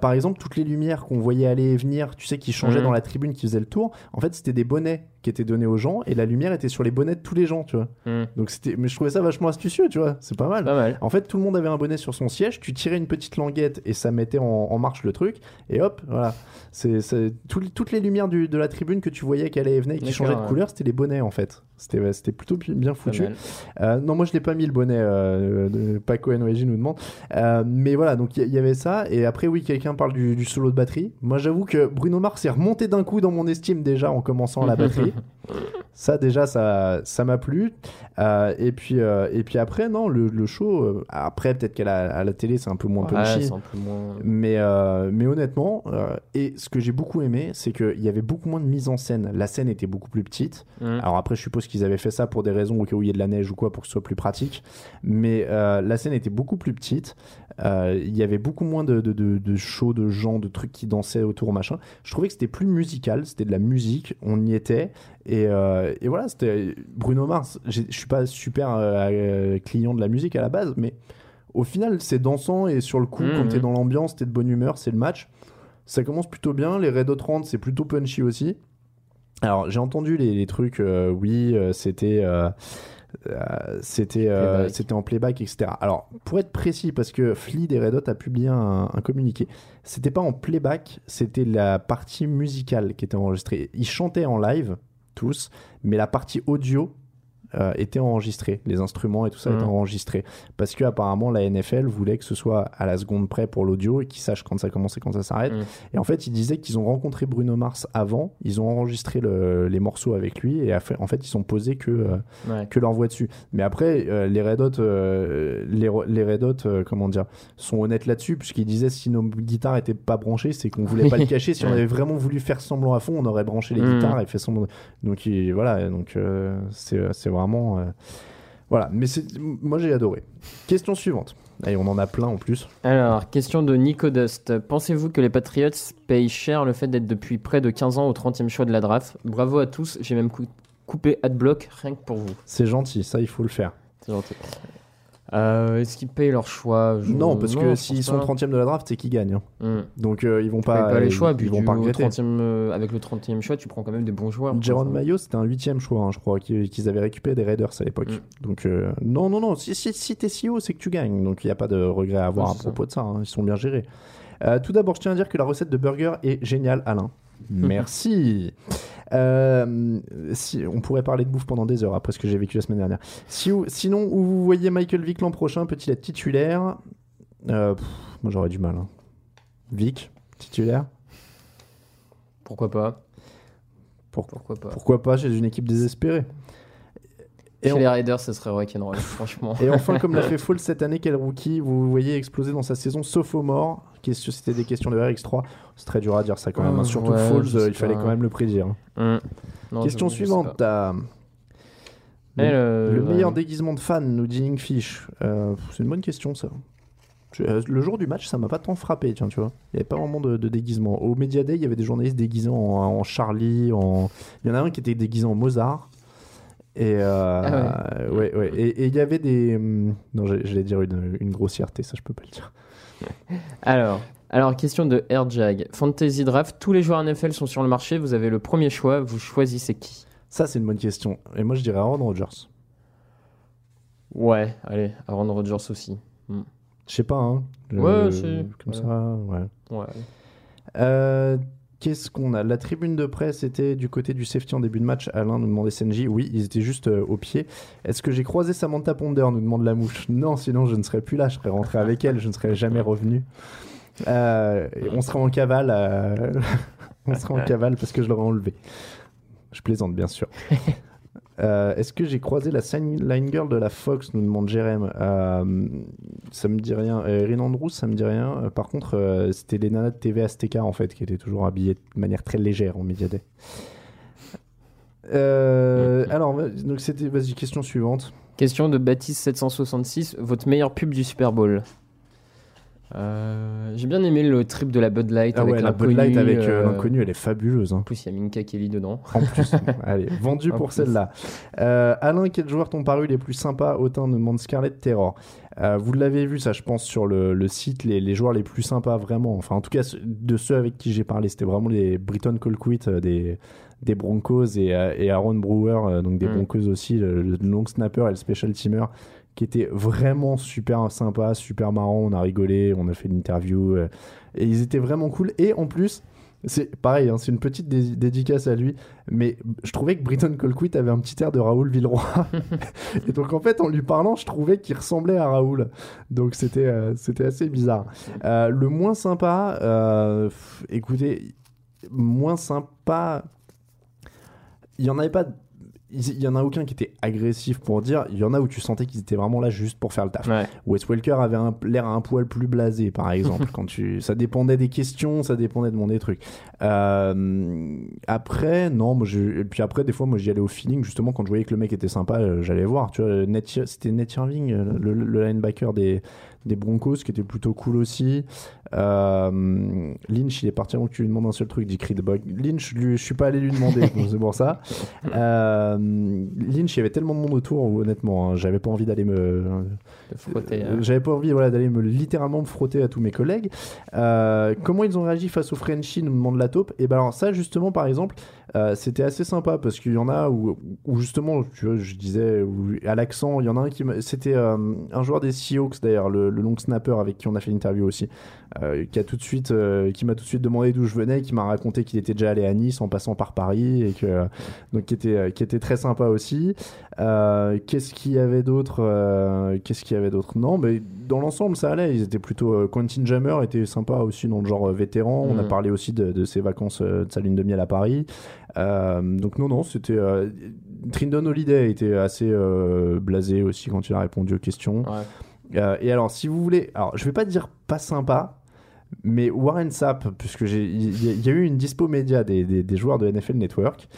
par exemple toutes les lumières qu'on voyait aller et venir, tu sais, qui changeaient Mhm. dans la tribune, qui faisaient le tour, en fait c'était des bonnets qui étaient donnés aux gens et la lumière était sur les bonnets de tous les gens, tu vois. Hmm. Donc c'était, mais je trouvais ça vachement astucieux, tu vois. C'est pas mal. Pas mal. En fait, tout le monde avait un bonnet sur son siège. Tu tirais une petite languette et ça mettait en, en marche le truc. Et hop, voilà. C'est, c'est- tout- toutes les lumières du- de la tribune que tu voyais qui allaient et venaient, qui D'accord, de couleur, c'était les bonnets en fait. C'était, plutôt bi- bien foutu. Euh, non, moi je l'ai pas mis le bonnet. Euh, Paco NOJ nous demande. Euh, mais voilà, donc il y, y avait ça. Et après, oui, quelqu'un parle du, du solo de batterie. Moi, j'avoue que Bruno Mars est remonté d'un coup dans mon estime déjà en commençant la batterie. [laughs] Ça déjà, ça, ça m'a plu. Euh, et puis, et puis après, non, le, le show. après, peut-être qu'à la, à la télé, c'est un peu moins Ouais, punchy. c'est un peu moins. Mais, mais honnêtement, et ce que j'ai beaucoup aimé, c'est qu'il y avait beaucoup moins de mise en scène. La scène était beaucoup plus petite. Mm. Alors après, je suppose qu'ils avaient fait ça pour des raisons au cas où il y a de la neige ou quoi, pour que ce soit plus pratique. Mais euh, la scène était beaucoup plus petite. Euh, Il y avait beaucoup moins de, de, de, de shows, de gens, de trucs qui dansaient autour, machin. Je trouvais que c'était plus musical, c'était de la musique, on y était. Et, euh, et voilà, c'était Bruno Mars. Je suis pas super client de la musique à la base, mais au final, c'est dansant et sur le coup, Mhm. quand t'es dans l'ambiance, t'es de bonne humeur, c'est le match. Ça commence plutôt bien. Les Red Hot 30, c'est plutôt punchy aussi. Alors, j'ai entendu les, les trucs, euh, oui, euh, c'était. euh, c'était Playback. c'était en playback etc alors pour être précis parce que Flea des Red Hot a publié un, un communiqué c'était pas en playback c'était la partie musicale qui était enregistrée ils chantaient en live tous mais la partie audio euh, était enregistrée les instruments et tout ça Mhm. étaient enregistrés parce que apparemment la NFL voulait que ce soit à la seconde près pour l'audio et qu'ils sachent quand ça commence et quand ça s'arrête Mhm. et en fait ils disaient qu'ils ont rencontré Bruno Mars avant ils ont enregistré le- les morceaux avec lui et en fait ils sont posés que euh, Ouais. que leur voix dessus. Mais après, euh, les Red Hot, les, les Red Hot, comment dire, sont honnêtes là-dessus, puisqu'ils disaient si nos guitares étaient pas branchées, c'est qu'on voulait pas le cacher. Si on avait vraiment voulu faire semblant à fond, on aurait branché les Mhm. guitares et fait semblant. Donc il- voilà, donc c'est c'est vraiment. euh, Voilà, mais c'est- moi j'ai adoré. Question suivante. Allez, on en a plein en plus. Alors, question de Nico Dust. Pensez-vous que les Patriots payent cher le fait d'être depuis près de 15 ans au 30e choix de la draft? Bravo à tous, j'ai même cou- coupé Adblock rien que pour vous. C'est gentil, ça il faut le faire. C'est gentil. Euh, Est-ce qu'ils payent leur choix? Je- Non, parce que s'ils sont pas. 30e de la draft, c'est qu'ils gagnent. hein. Hmm. Donc euh, ils vont pas, pas les choix, ils, vont pas regretter. 30e, euh, avec le 30e choix, tu prends quand même des bons joueurs. Jaron Mayo, c'était un huitième choix, hein, je crois, qu'ils avaient récupéré des Raiders à l'époque. Mm. Donc, non, non, non, si, si, si t'es si haut, c'est que tu gagnes. Donc, il n'y a pas de regret à avoir Ouais, à propos de ça. hein, Ils sont bien gérés. Tout d'abord, je tiens à dire que la recette de burger est géniale, Alain. [laughs] Merci. Euh, si, on pourrait parler de bouffe pendant des heures après ce que j'ai vécu la semaine dernière. Si, sinon, où vous voyez Michael Vick l'an prochain, peut-il être titulaire Euh, pff, Moi, j'aurais du mal. hein. Vic, titulaire Pourquoi pas? Pour- Pourquoi pas? Pourquoi pas chez une équipe désespérée? Et Chez on- les Raiders, ce serait rock'n'roll, [laughs] franchement. Et enfin, comme l'a [laughs] fait Fall cette année, quel rookie vous voyez exploser dans sa saison sophomore Question, C'était des questions de RX3. C'est très dur à dire ça quand même. hein. Oh, Surtout ouais, Falls, euh, il fallait pas. quand même le prédire. hein. Non, Question je- je sais suivante. euh, Et le, le- le ouais. meilleur déguisement de fan, nous dit Inkfish. Euh, c'est une bonne question ça. Euh, le jour du match, ça m'a pas tant frappé, tiens, tu vois. Il n'y avait pas vraiment de, de déguisement. Au Media Day, il y avait des journalistes déguisés en, en Charlie, en... Il y en a un qui était déguisé en Mozart. Et euh, Ah ouais, ouais. Et et il y avait des. hum, Non, j'allais j'allais dire une, une grossièreté, ça je peux pas le dire. [laughs] Alors, alors, question de Airjag. Fantasy Draft, tous les joueurs NFL sont sur le marché, vous avez le premier choix, vous choisissez qui? Ça, c'est une bonne question. Et moi, je dirais Aaron Rodgers. Ouais, allez, Aaron Rodgers aussi. Hmm. Je sais pas, hein. Ouais, c'est- Comme ouais. ça, ouais. Ouais. Euh, Qu'est-ce qu'on a? La tribune de presse était du côté du safety en début de match. Alain nous demandait SNJ. Oui, ils étaient juste euh, au pied. Est-ce que j'ai croisé Samantha Ponder nous demande la mouche. [laughs] Non, sinon je ne serais plus là. Je serais rentré avec elle. Je ne serais jamais revenu. Euh, on serait en cavale. euh, [laughs] on serait en cavale parce que je l'aurais enlevé. Je plaisante, bien sûr. [laughs] Euh, Est-ce que j'ai croisé la line girl de la Fox nous demande Jérém. Euh, ça me dit rien. Euh, Erin Andrews, ça me dit rien. Euh, par contre, euh, c'était les nanas de TV Azteca en fait qui étaient toujours habillées de manière très légère en Media Day. Euh, alors, donc c'était. Vas-y, question suivante. Question de Baptiste766. Votre meilleure pub du Super Bowl? Euh, J'ai bien aimé le trip de la Bud Light Ah avec ouais, la Bud l'inconnu, Light avec euh, euh, l'inconnu, elle est fabuleuse. hein. En plus, il y a Minka Kelly dedans. En plus, [laughs] allez, vendu En pour celle-là. Alain, quels joueurs t'ont paru les plus sympas au teint nous demande Scarlet Terror? Vous l'avez vu, ça, je pense, sur le, le site, les, les joueurs les plus sympas, vraiment. Enfin, en tout cas, de ceux avec qui j'ai parlé, c'était vraiment les Britton Colquitt des, des Broncos et, et Aaron Brewer, donc des Mm. Broncos aussi, le, le long snapper et le special teamer, qui étaient vraiment super sympas, super marrants. On a rigolé, on a fait l'interview, euh, et ils étaient vraiment cool. Et en plus, c'est pareil, hein, c'est une petite dé- dédicace à lui, mais je trouvais que Britton Colquitt avait un petit air de Raoul Villeroy. [laughs] et donc en fait, en lui parlant, je trouvais qu'il ressemblait à Raoul. Donc c'était euh, c'était assez bizarre. Euh, le moins sympa, euh, pff, écoutez, moins sympa, il y en avait pas. Il y en a aucun qui était agressif pour dire. Il y en a où tu sentais qu'ils étaient vraiment là juste pour faire le taf. Ouais. Wes Welker avait l'air un poil plus blasé, par exemple. [laughs] quand tu, ça dépendait des questions, ça dépendait de mon des trucs. Euh, après, non, moi, je- et puis après, des fois, moi, j'y allais au feeling. Justement, quand je voyais que le mec était sympa, euh, j'allais voir. Tu vois, c'était Nate Irving, euh, le, le linebacker des, des Broncos, qui était plutôt cool aussi. Euh, Lynch, il est parti avant que tu lui demandes un seul truc, dit Creedbug. Lynch, lui, je suis pas allé lui demander, c'est pour ça. [laughs] Euh, Lynch, il y avait tellement de monde autour, honnêtement, hein, j'avais pas envie d'aller me. De frotter, Euh, hein. J'avais pas envie voilà, d'aller me littéralement me frotter à tous mes collègues. Euh, comment ils ont réagi face au Frenchie, nous demande la taupe. Et ben alors ça justement par exemple, euh, c'était assez sympa parce qu'il y en a où, où justement, tu vois, je disais où, à l'accent, il y en a un qui c'était euh, un joueur des Seahawks d'ailleurs, le, le long snapper avec qui on a fait l'interview aussi, euh, qui a tout de suite, qui m'a tout de suite demandé d'où je venais, qui m'a raconté qu'il était déjà allé à Nice en passant par Paris et que donc qui était qui était très sympa aussi. Qu'est-ce qu'il y avait d'autre Qu'est-ce qu'il avait d'autre Non, mais dans l'ensemble, ça allait. Ils étaient plutôt. euh, Quentin Jammer était sympa aussi dans le genre euh, vétéran. On a Mhm. parlé aussi de, de ses vacances euh, de sa lune de miel à Paris. Euh, donc non, non, c'était. euh, Trindon Holiday était assez blasé aussi quand il a répondu aux questions. Ouais. Et alors, si vous voulez, alors je vais pas dire pas sympa, mais Warren Sapp, puisque il y, a- il y a eu une dispo média des, des- des joueurs de NFL Network,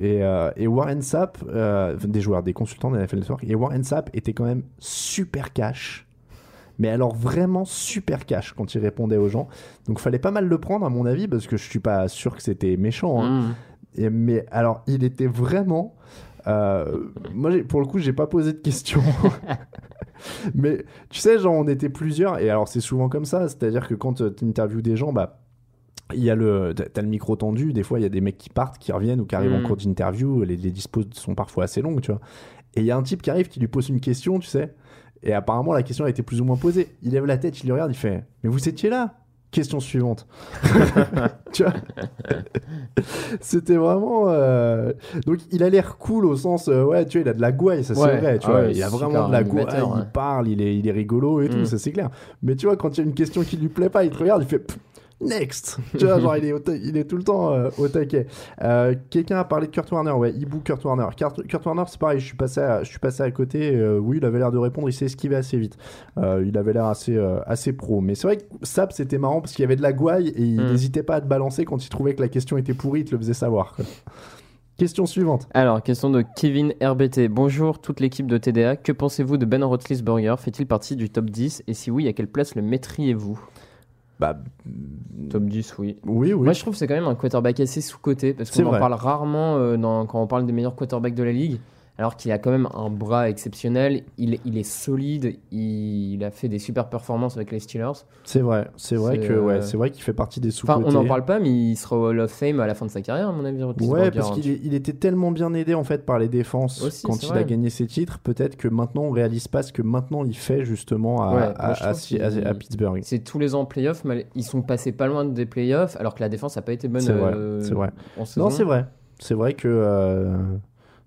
et, euh, et Warren Sapp, euh, des joueurs, des consultants de NFL Network, et Warren Sapp était quand même super cash. Mais alors vraiment super cash quand il répondait aux gens. Donc fallait pas mal le prendre à mon avis parce que je suis pas sûr que c'était méchant. hein. Mmh. Et- mais alors, il était vraiment. Euh, moi, pour le coup, j'ai pas posé de questions. [laughs] mais tu sais, genre, on était plusieurs. Et alors, c'est souvent comme ça. C'est-à-dire que quand tu interviews des gens, bah. Il y a le, t'as le micro tendu. Des fois, il y a des mecs qui partent, qui reviennent ou qui arrivent Mm. en cours d'interview. Les, les dispos sont parfois assez longues, tu vois. Et il y a un type qui arrive, qui lui pose une question, tu sais. Et apparemment, la question a été plus ou moins posée. Il lève la tête, il le regarde, il fait Mais vous étiez là? Question suivante. [laughs] tu vois [laughs] C'était vraiment. euh, Donc, il a l'air cool au sens. euh, ouais, tu vois, il a de la gouaille, ça c'est Ouais. vrai. Tu Ah vois, ouais, il a vraiment de la gouaille. Il parle, il est, il est rigolo et tout, Mm. ça c'est clair. Mais tu vois, quand il y a une question qui lui plaît pas, il te regarde, il fait. Pff, Next [laughs] Tu vois, genre, il est, il tout le temps euh, au taquet. Euh, Quelqu'un a parlé de Kurt Warner, ouais, Ibu Kurt Warner. Kurt, Kurt Warner, c'est pareil, je suis passé à, je suis passé à côté. euh, oui, il avait l'air de répondre, il s'est esquivé assez vite. Il avait l'air assez, assez pro. Mais c'est vrai que Sap, c'était marrant parce qu'il y avait de la gouaille et il Mm. n'hésitait pas à te balancer quand il trouvait que la question était pourrie, il te le faisait savoir. quoi. Question suivante. Alors, question de Kevin RBT. Bonjour toute l'équipe de TDA. Que pensez-vous de Ben Roethlisberger? Fait-il partie du top 10 Et si oui, à quelle place le mettriez-vous? Bah, Top 10, oui. oui, oui. Moi, je trouve que c'est quand même un quarterback assez sous-coté parce qu'on en vrai. parle rarement euh, dans- quand on parle des meilleurs quarterbacks de la ligue. Alors qu'il a quand même un bras exceptionnel, il, il est solide, il, il a fait des super performances avec les Steelers. C'est vrai, c'est vrai que ouais, euh, c'est vrai qu'il fait partie des sous Enfin, on n'en parle pas, mais il sera au Hall of Fame à la fin de sa carrière, à mon avis. Ouais, parce qu'il était tellement bien aidé en fait par les défenses Aussi, quand il vrai. a gagné ses titres. Peut-être que maintenant on réalise pas ce que maintenant il fait justement à, Ouais, Pittsburgh. C'est tous les ans en playoff, mais ils sont passés pas loin des playoffs, alors que la défense n'a pas été bonne C'est vrai, euh, c'est vrai. Non, c'est vrai. C'est vrai que. euh,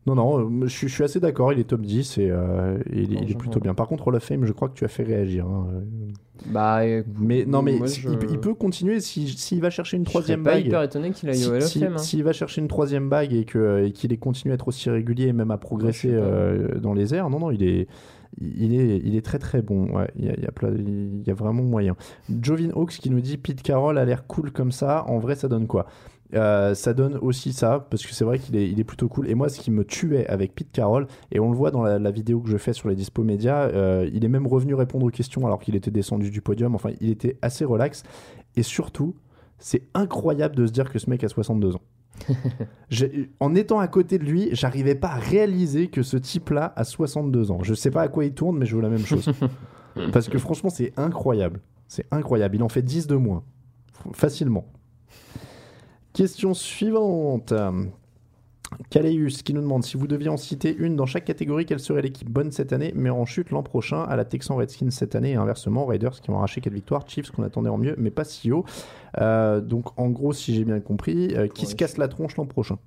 Non, non, euh, je, suis- je suis assez d'accord, il est top 10 et euh, il, est- il est plutôt bien. Par contre, Hall of Fame, je crois que tu as fait réagir. hein. Bah, euh, Mais non, mais moi, si- je- il, peut- il peut continuer si- s'il va chercher une je troisième pas bague. hyper étonné qu'il aille Si- au Hall of si- Fame. hein. S'il va chercher une troisième bague et que- et qu'il ait continué à être aussi régulier et même à progresser euh, dans les airs, non, non, il est, il est, il est très très bon. Ouais, il, y a, il y a plein- il y a vraiment moyen. Jovin Hawks qui nous dit Pete Carroll a l'air cool comme ça. En vrai, ça donne quoi? Euh, ça donne aussi ça, parce que c'est vrai qu'il est, il est plutôt cool. Et moi, ce qui me tuait avec Pete Carroll, et on le voit dans la, la vidéo que je fais sur les dispo médias, euh, il est même revenu répondre aux questions alors qu'il était descendu du podium. Enfin, il était assez relax. Et surtout, c'est incroyable de se dire que ce mec a 62 ans. [laughs] En étant à côté de lui, j'arrivais pas à réaliser que ce type-là a 62 ans. Je sais pas à quoi il tourne, mais je veux la même chose. [laughs] Parce que franchement, c'est incroyable. C'est incroyable. Il en fait 10 de moins. Facilement. Question suivante. Kaleus qui nous demande si vous deviez en citer une dans chaque catégorie, quelle serait l'équipe bonne cette année, mais en chute l'an prochain à la Texan Redskins cette année et inversement Raiders qui ont arraché 4 victoires, Chiefs qu'on attendait en mieux, mais pas si haut. Euh, donc en gros, si j'ai bien compris, euh, qui Ouais, se casse la tronche l'an prochain?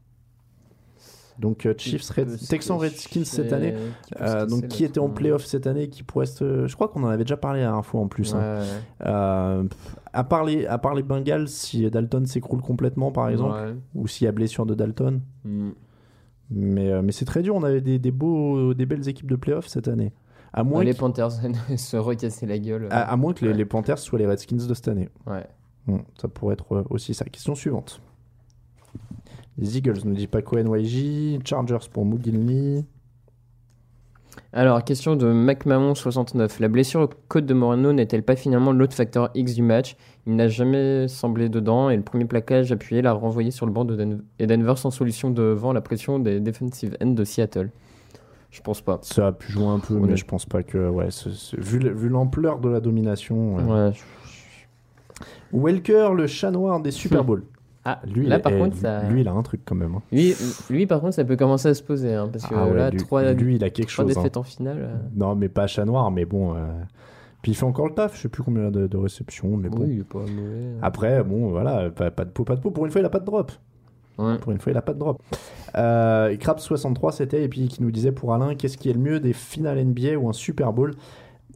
Donc euh, Chiefs, Red- Texans Redskins cette année, qui euh, donc qui était en playoff cette année, qui pourrait se... Je crois qu'on en avait déjà parlé la dernière fois en plus. hein. Ouais. Euh, à, part les, à part les Bengals, si Dalton s'écroule complètement par exemple, Ouais. ou s'il y a blessure de Dalton. Mm. Mais, euh, mais c'est très dur, on avait des, des, beaux, des belles équipes de playoff cette année. À moins, les Panthers [laughs] se recasser la gueule. à, à moins que les, Panthers soient les Redskins de cette année. Ouais. Bon, ça pourrait être euh, aussi ça. Question suivante. Les Eagles, nous dit Paco NYJ. Chargers pour McGinley. Alors, question de McMahon69. La blessure au côte de Moreno n'est-elle pas finalement l'autre facteur X du match? Il n'a jamais semblé dedans et le premier plaquage appuyé l'a renvoyé sur le banc de et Denver sans solution devant la pression des defensive ends de Seattle. Je pense pas. Ça a pu jouer un peu, mais je pense pas que. Ouais, vu le- vu l'ampleur de la domination. ouais. Ouais. je- Welker, le chat noir des Super Bowl. Ah, Lui, là il- par contre, ça... lui, il a un truc quand même. hein. Lui, lui, par contre, ça peut commencer à se poser. hein, parce que Ah ouais, là, lui, trois, lui, il a quelque trois chose. hein. défaites en finale. euh, Non, mais pas chat noir, mais bon. euh, Puis il fait encore le taf, je sais plus combien de, de réceptions, mais bon. Oui, il est pas mauvais. Après, bon, voilà, pas, pas de peau, pas de peau. Pour une fois, il a pas de drop. Ouais. Pour une fois, il a pas de drop. Euh, et Krabs63, c'était, et puis qui nous disait pour Alain, qu'est-ce qui est le mieux des finales NBA ou un Super Bowl?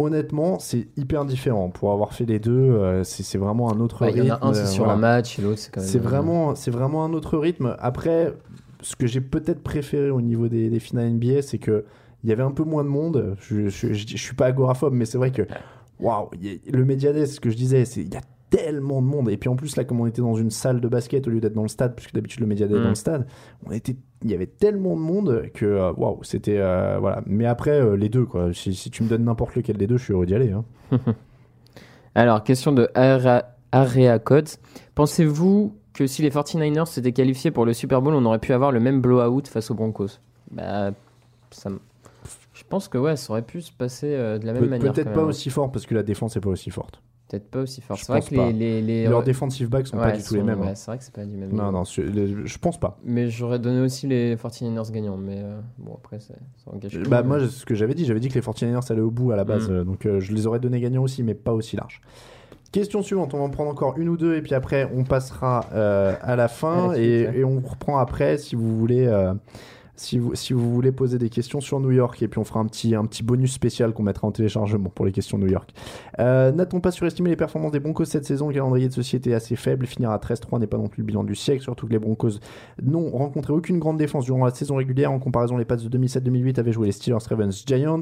Honnêtement, c'est hyper différent. Pour avoir fait les deux, euh, c'est c'est vraiment un autre Ouais, Il rythme. y en a un, c'est euh, sur voilà. un match, et l'autre, c'est quand même. C'est vraiment, c'est vraiment un autre rythme. Après, ce que j'ai peut-être préféré au niveau des, des finales NBA, c'est que il y avait un peu moins de monde. Je, je, je, je suis pas agoraphobe, mais c'est vrai que waouh, le Medianet, ce que je disais, c'est il y a tellement de monde. Et puis en plus là, comme on était dans une salle de basket au lieu d'être dans le stade, puisque d'habitude le Medianet est Mm. dans le stade, on était, il y avait tellement de monde que euh, waouh, c'était euh, voilà. Mais après euh, les deux quoi. Si, si tu me donnes n'importe lequel des deux, je suis heureux d'y aller. hein. [laughs] Alors, question de Area, Codes. Pensez-vous que si les 49ers s'étaient qualifiés pour le Super Bowl, on aurait pu avoir le même blowout face aux Broncos? Bah, ça Je pense que ouais, ça aurait pu se passer euh, de la même Pe- manière. Peut-être pas même. aussi fort parce que la défense est pas aussi forte. Peut-être pas aussi fort. C'est vrai que les, les, les- Leurs defensive backs sont pas du tout les mêmes. hein. c'est vrai que c'est pas du même. Non, niveau. non, je, pense pas. Mais j'aurais donné aussi les 49ers gagnants. Mais euh, bon, après, ça, ça engage Bah, moi, ce que j'avais dit, j'avais dit que les 49ers allaient au bout à la base, Mm. donc euh, je les aurais donné gagnants aussi, mais pas aussi large. Question suivante, on va en prendre encore une ou deux, et puis après, on passera euh, à la fin, et on reprend après si vous voulez. Si vous, si vous voulez poser des questions sur New York, et puis on fera un petit, un petit bonus spécial qu'on mettra en téléchargement pour les questions New York. Euh, N'a-t-on pas surestimé les performances des Broncos cette saison? Le calendrier de ceci était assez faible. Finir à 13-3 n'est pas non plus le bilan du siècle, surtout que les Broncos n'ont rencontré aucune grande défense durant la saison régulière. En comparaison, les Pats de 2007-2008 avaient joué les Steelers, Ravens, Giants.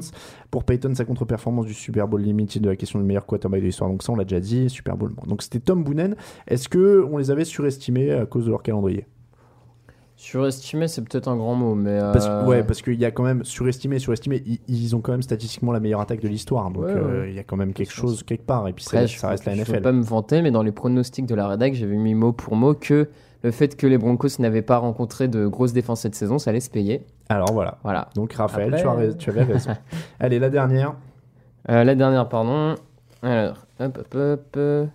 Pour Peyton, sa contre-performance du Super Bowl Limited de la question du meilleur quarterback de l'histoire. Donc ça, on l'a déjà dit, Super Bowl. Donc c'était Tom Boonen. Est-ce que on les avait surestimés à cause de leur calendrier? Surestimé, c'est peut-être un grand mot, mais. parce, euh, Ouais, parce qu'il y a quand même surestimé, surestimé. Ils, ils ont quand même statistiquement la meilleure attaque de l'histoire. Donc Ouais, euh, ouais. il y a quand même quelque chose quelque part. Et puis Après, ça, je, reste la je NFL. veux pas me vanter, mais dans les pronostics de la rédac, j'avais mis mot pour mot que le fait que les Broncos n'avaient pas rencontré de grosses défenses cette saison, ça allait se payer. Alors voilà. Voilà. Donc Raphaël, Après, tu, as tu avais raison. [laughs] Allez, la dernière. Euh, la dernière, pardon. Alors, hop, hop, hop.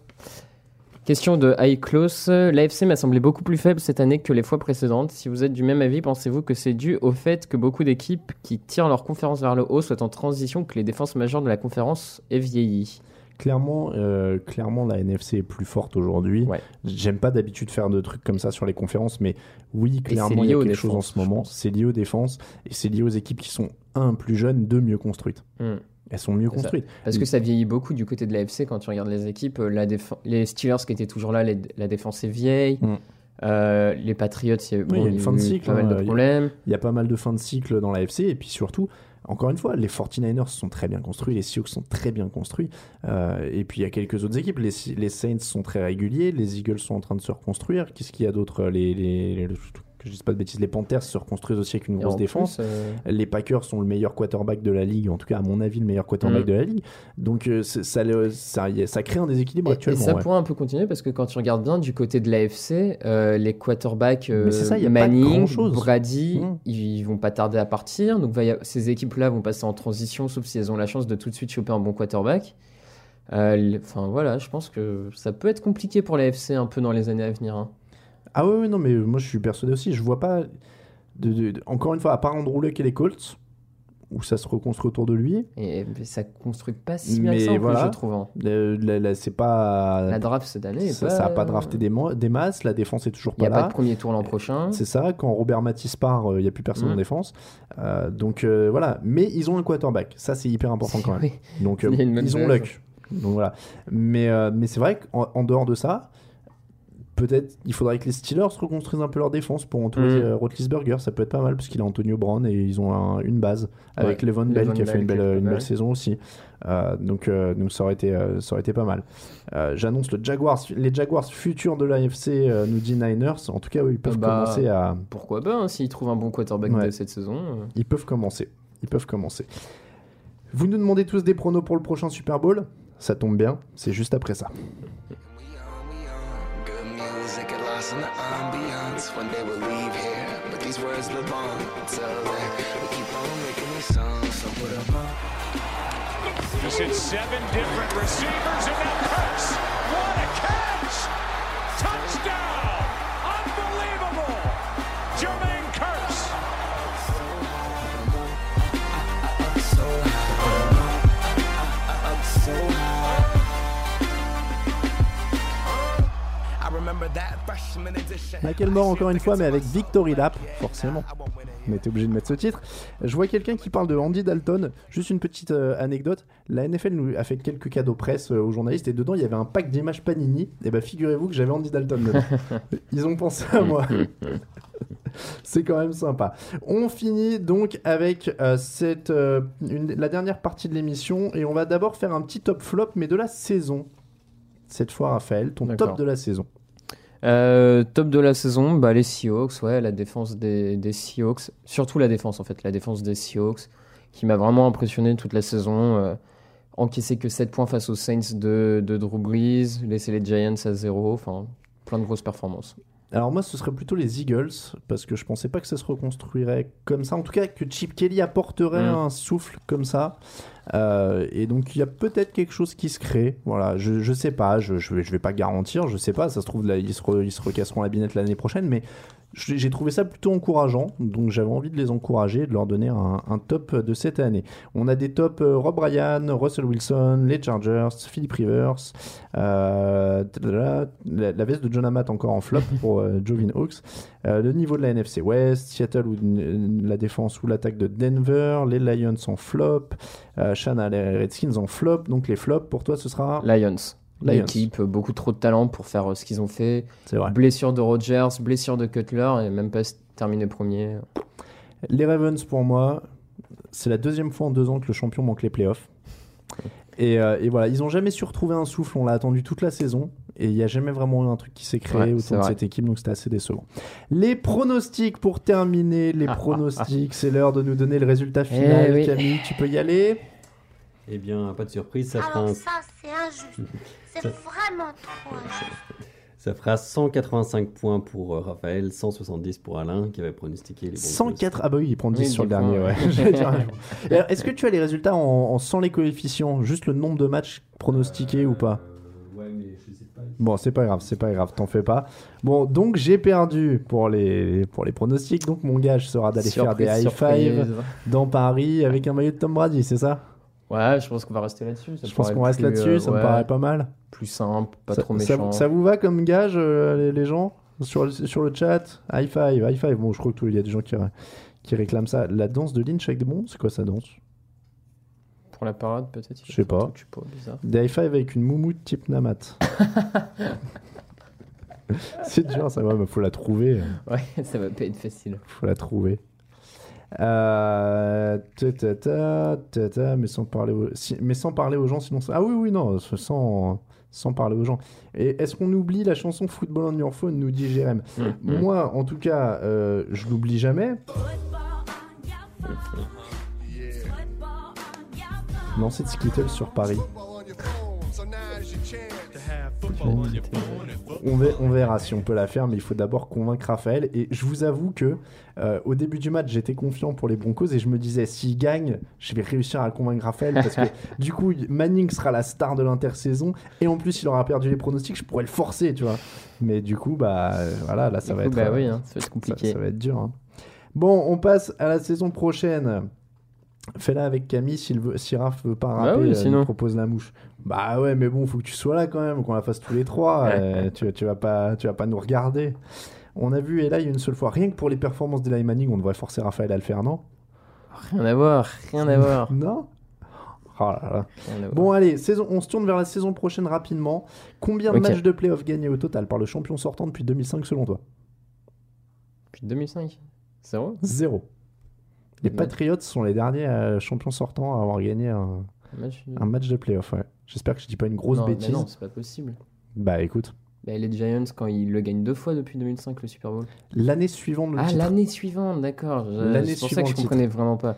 Question de High Close. L'AFC m'a semblé beaucoup plus faible cette année que les fois précédentes. Si vous êtes du même avis, pensez-vous que c'est dû au fait que beaucoup d'équipes qui tirent leur conférence vers le haut soient en transition, que les défenses majeures de la conférence aient vieilli? Clairement, euh, clairement, la NFC est plus forte aujourd'hui. Ouais. J'aime pas d'habitude faire de trucs comme ça sur les conférences, mais oui, clairement, il y a quelque chose en ce moment. C'est lié aux défenses et c'est lié aux équipes qui sont, un, plus jeunes, deux, mieux construites. Hmm. Elles sont mieux ça. construites. Parce que ça vieillit beaucoup du côté de l'AFC quand tu regardes les équipes. euh, La Les Steelers qui étaient toujours là, les- la défense est vieille. Mm. Euh, les Patriots, il y a, Oui, il y a bon, une fin de cycle, pas mal hein, de a- problèmes. Il y a pas mal de fins de cycle dans la FC et puis surtout, encore une fois, les 49ers sont très bien construits, les Seahawks sont très bien construits. euh, et puis il y a quelques autres équipes. Les, les Saints sont très réguliers, les Eagles sont en train de se reconstruire. Qu'est-ce qu'il y a d'autre les, les, les- que je dise pas de bêtises, les Panthers se reconstruisent aussi avec une Et grosse en défense. plus, euh, Les Packers sont le meilleur quarterback de la ligue, en tout cas à mon avis le meilleur quarterback Mm. de la ligue. Donc euh, ça, ça, crée un déséquilibre Et, et actuellement. ça ouais. pourrait un peu continuer parce que quand tu regardes bien du côté de l'AFC, euh, les quarterbacks euh, ça, y a Manning. Brady, Mm. ils, vont pas tarder à partir. Donc va y a- ces équipes-là vont passer en transition, sauf si elles ont la chance de tout de suite choper un bon quarterback. Enfin voilà, je pense que ça peut être compliqué pour l'AFC un peu dans les années à venir. hein. Ah oui, oui, non, mais moi je suis persuadé aussi. Je vois pas. De, de- de- encore une fois, à part Andrew Luck et les Colts, où ça se reconstruit autour de lui. Et ça construit pas si bien que ça voilà. je trouve. hein. C'est pas. La draft cette année, ça, pas- ça a pas drafté des, mo- des masses. La défense est toujours Il n'y pas a là. pas de premier tour l'an prochain. C'est ça, quand Robert Matisse part, il n'y a plus personne en Mhm. défense. Euh, donc euh, voilà, mais ils ont un quarterback. Ça, c'est hyper important [laughs] quand même. Oui. Donc euh, Il ils ont luck. Donc voilà. Mais, euh, mais c'est vrai qu'en en dehors de ça, peut-être il faudrait que les Steelers reconstruisent un peu leur défense pour entourer Mm. euh, Roethlisberger. Ça peut être pas mal parce qu'il a Antonio Brown et ils ont un- une base avec Ouais, Levon Bell qui a fait une belle, une saison aussi. Euh, donc euh, donc ça, aurait été, euh, ça aurait été pas mal. J'annonce le Jaguars, les Jaguars futurs de l'AFC, nous dit Niners. En tout cas, oui, ils peuvent Ah bah, commencer à. Pourquoi pas, hein, s'ils trouvent un bon quarterback Ouais. de cette saison. Ils peuvent commencer. Ils peuvent commencer. Vous nous demandez tous des pronos pour le prochain Super Bowl? Ça tombe bien, c'est juste après ça. Lost in the ambiance. One day we'll leave here, but these words live on. Until then, we keep on making these songs. So 'em on. Just hit seven different receivers and now Curse. Michael Moore encore une fois, mais avec Victory Lap, forcément. On était obligé de mettre ce titre. Je vois quelqu'un qui parle de Andy Dalton. Juste une petite euh, anecdote. La NFL nous a fait quelques cadeaux presse euh, aux journalistes et dedans il y avait un pack d'images Panini. Et bah figurez-vous que j'avais Andy Dalton dedans. [laughs] Ils ont pensé à moi. [laughs] C'est quand même sympa. On finit donc avec euh, cette, euh, une- la dernière partie de l'émission et on va d'abord faire un petit top flop, mais de la saison. Cette fois, Raphaël, ton top de la saison. Euh, top de la saison, bah, les Seahawks, ouais, la défense des, des Seahawks, surtout la défense en fait, la défense des Seahawks, qui m'a vraiment impressionné toute la saison. Euh, encaissé que 7 points face aux Saints de, de Drew Brees, laisser les Giants à 0, enfin plein de grosses performances. Alors moi, ce serait plutôt les Eagles, parce que je pensais pas que ça se reconstruirait comme ça. En tout cas, que Chip Kelly apporterait Mm. un souffle comme ça. Euh, et donc, il y a peut-être quelque chose qui se crée. Voilà, je, je sais pas, je, je, vais, pas garantir, je sais pas. Ça se trouve, là, ils se, ils se recasseront la binette l'année prochaine, mais j'ai trouvé ça plutôt encourageant. Donc, j'avais envie de les encourager, de leur donner un, un top de cette année. On a des tops euh, Rob Ryan, Russell Wilson, les Chargers, Philip Rivers, euh, la, la veste de John Amat encore en flop [laughs] pour euh, Jovin Hawks. Euh, le niveau de la NFC West, Seattle ou la défense ou l'attaque de Denver, les Lions en flop, Shana, les Redskins en flop. Donc les flops pour toi ce sera Lions. L'équipe, euh, beaucoup trop de talent pour faire euh, ce qu'ils ont fait. C'est vrai. Blessure de Rodgers, blessure de Cutler et même pas terminé premier. Les Ravens pour moi, c'est la deuxième fois en deux ans que le champion manque les playoffs. Et, euh, et voilà, ils ont jamais su retrouver un souffle, on l'a attendu toute la saison. Et il n'y a jamais vraiment eu un truc qui s'est créé Ouais, autour de vrai. cette équipe, donc c'était assez décevant. Les pronostics pour terminer, les [laughs] pronostics, c'est l'heure de nous donner le résultat final. Eh oui. Camille, tu peux y aller Eh bien, pas de surprise, ça fera, Alors un- ça, c'est injuste. [laughs] C'est Ça- vraiment trop injuste. ça fera 185 points pour euh, Raphaël, 170 pour Alain qui avait pronostiqué les Broncos. 104, ah bah oui, il prend 10 Oui, sur le 10 dernier, ouais. [laughs] [laughs] Est-ce que tu as les résultats en, en sans les coefficients, juste le nombre de matchs pronostiqués ou pas Euh, Ouais, mais je sais pas. Bon, c'est pas grave, c'est pas grave, t'en fais pas. Bon, donc j'ai perdu pour les, pour les pronostics, donc mon gage sera d'aller faire des Surprise, high five dans Paris avec un maillot de Tom Brady, c'est ça? Ouais, je pense qu'on va rester là-dessus. Je pense qu'on reste là-dessus, euh, ça me paraît pas mal. Plus simple, pas ça, trop méchant. ça vous va comme gage, euh, les, les gens sur, le- sur le chat? High five, high five. Bon, je crois qu'il y a des gens qui, qui réclament ça. La danse de Lynch avec des bons, c'est quoi sa danse? Pour la parade, peut-être Je sais pas. truc, Je sais pas, bizarre. Des high five avec une moumoute type Namat. [laughs] [laughs] c'est dur, ça va, mais faut la trouver. Ouais, ça va pas être facile. Faut la trouver. Euh, ta, ta, ta, ta, ta, mais sans parler aux, si- mais sans parler aux gens sinon ça- ah oui oui non sans sans parler aux gens. Et est-ce qu'on oublie la chanson Football on your phone nous dit Jérém? Mm, moi en tout cas euh, je l'oublie jamais. Lancer de Skittles sur Paris on, ver- on verra si on peut la faire, mais il faut d'abord convaincre Raphaël. Et je vous avoue que euh, au début du match, j'étais confiant pour les Broncos et je me disais, s'il gagne, je vais réussir à convaincre Raphaël parce que [laughs] du coup, Manning sera la star de l'intersaison et en plus, il aura perdu les pronostics, je pourrais le forcer, tu vois. Mais du coup, bah voilà, là, ça Du va coup, être, bah euh, oui, hein, ça va être compliqué. ça va être dur. hein. Bon, on passe à la saison prochaine. Fais-la avec Camille si, veut, si Raph veut pas Bah rapper, oui, sinon. il propose la mouche. Bah ouais, mais bon, faut que tu sois là quand même, qu'on la fasse tous les trois. euh, tu, tu vas pas, tu vas pas nous regarder. On a vu Eli une seule fois. Rien que pour les performances d'Eli Manning, on devrait forcer Raphaël à le faire, non? Rien à voir, rien à voir. [laughs] Non? Oh là là. Bon, allez, saison, on se tourne vers la saison prochaine rapidement. Combien de matchs de playoff gagnés au total par le champion sortant depuis 2005 selon toi? Depuis 2005 Zéro? Zéro. Les Ouais. Patriots sont les derniers euh, champions sortants à avoir gagné un, Un match de- un match de playoff. Ouais. J'espère que je dis pas une grosse non, mais bêtise. non, c'est pas possible. Bah écoute, Bah, les Giants, quand ils le gagnent deux fois depuis 2005, le Super Bowl. l'année suivante le Ah, titre. l'année suivante, d'accord. L'année C'est pour ça que je suivante, comprenais vraiment pas.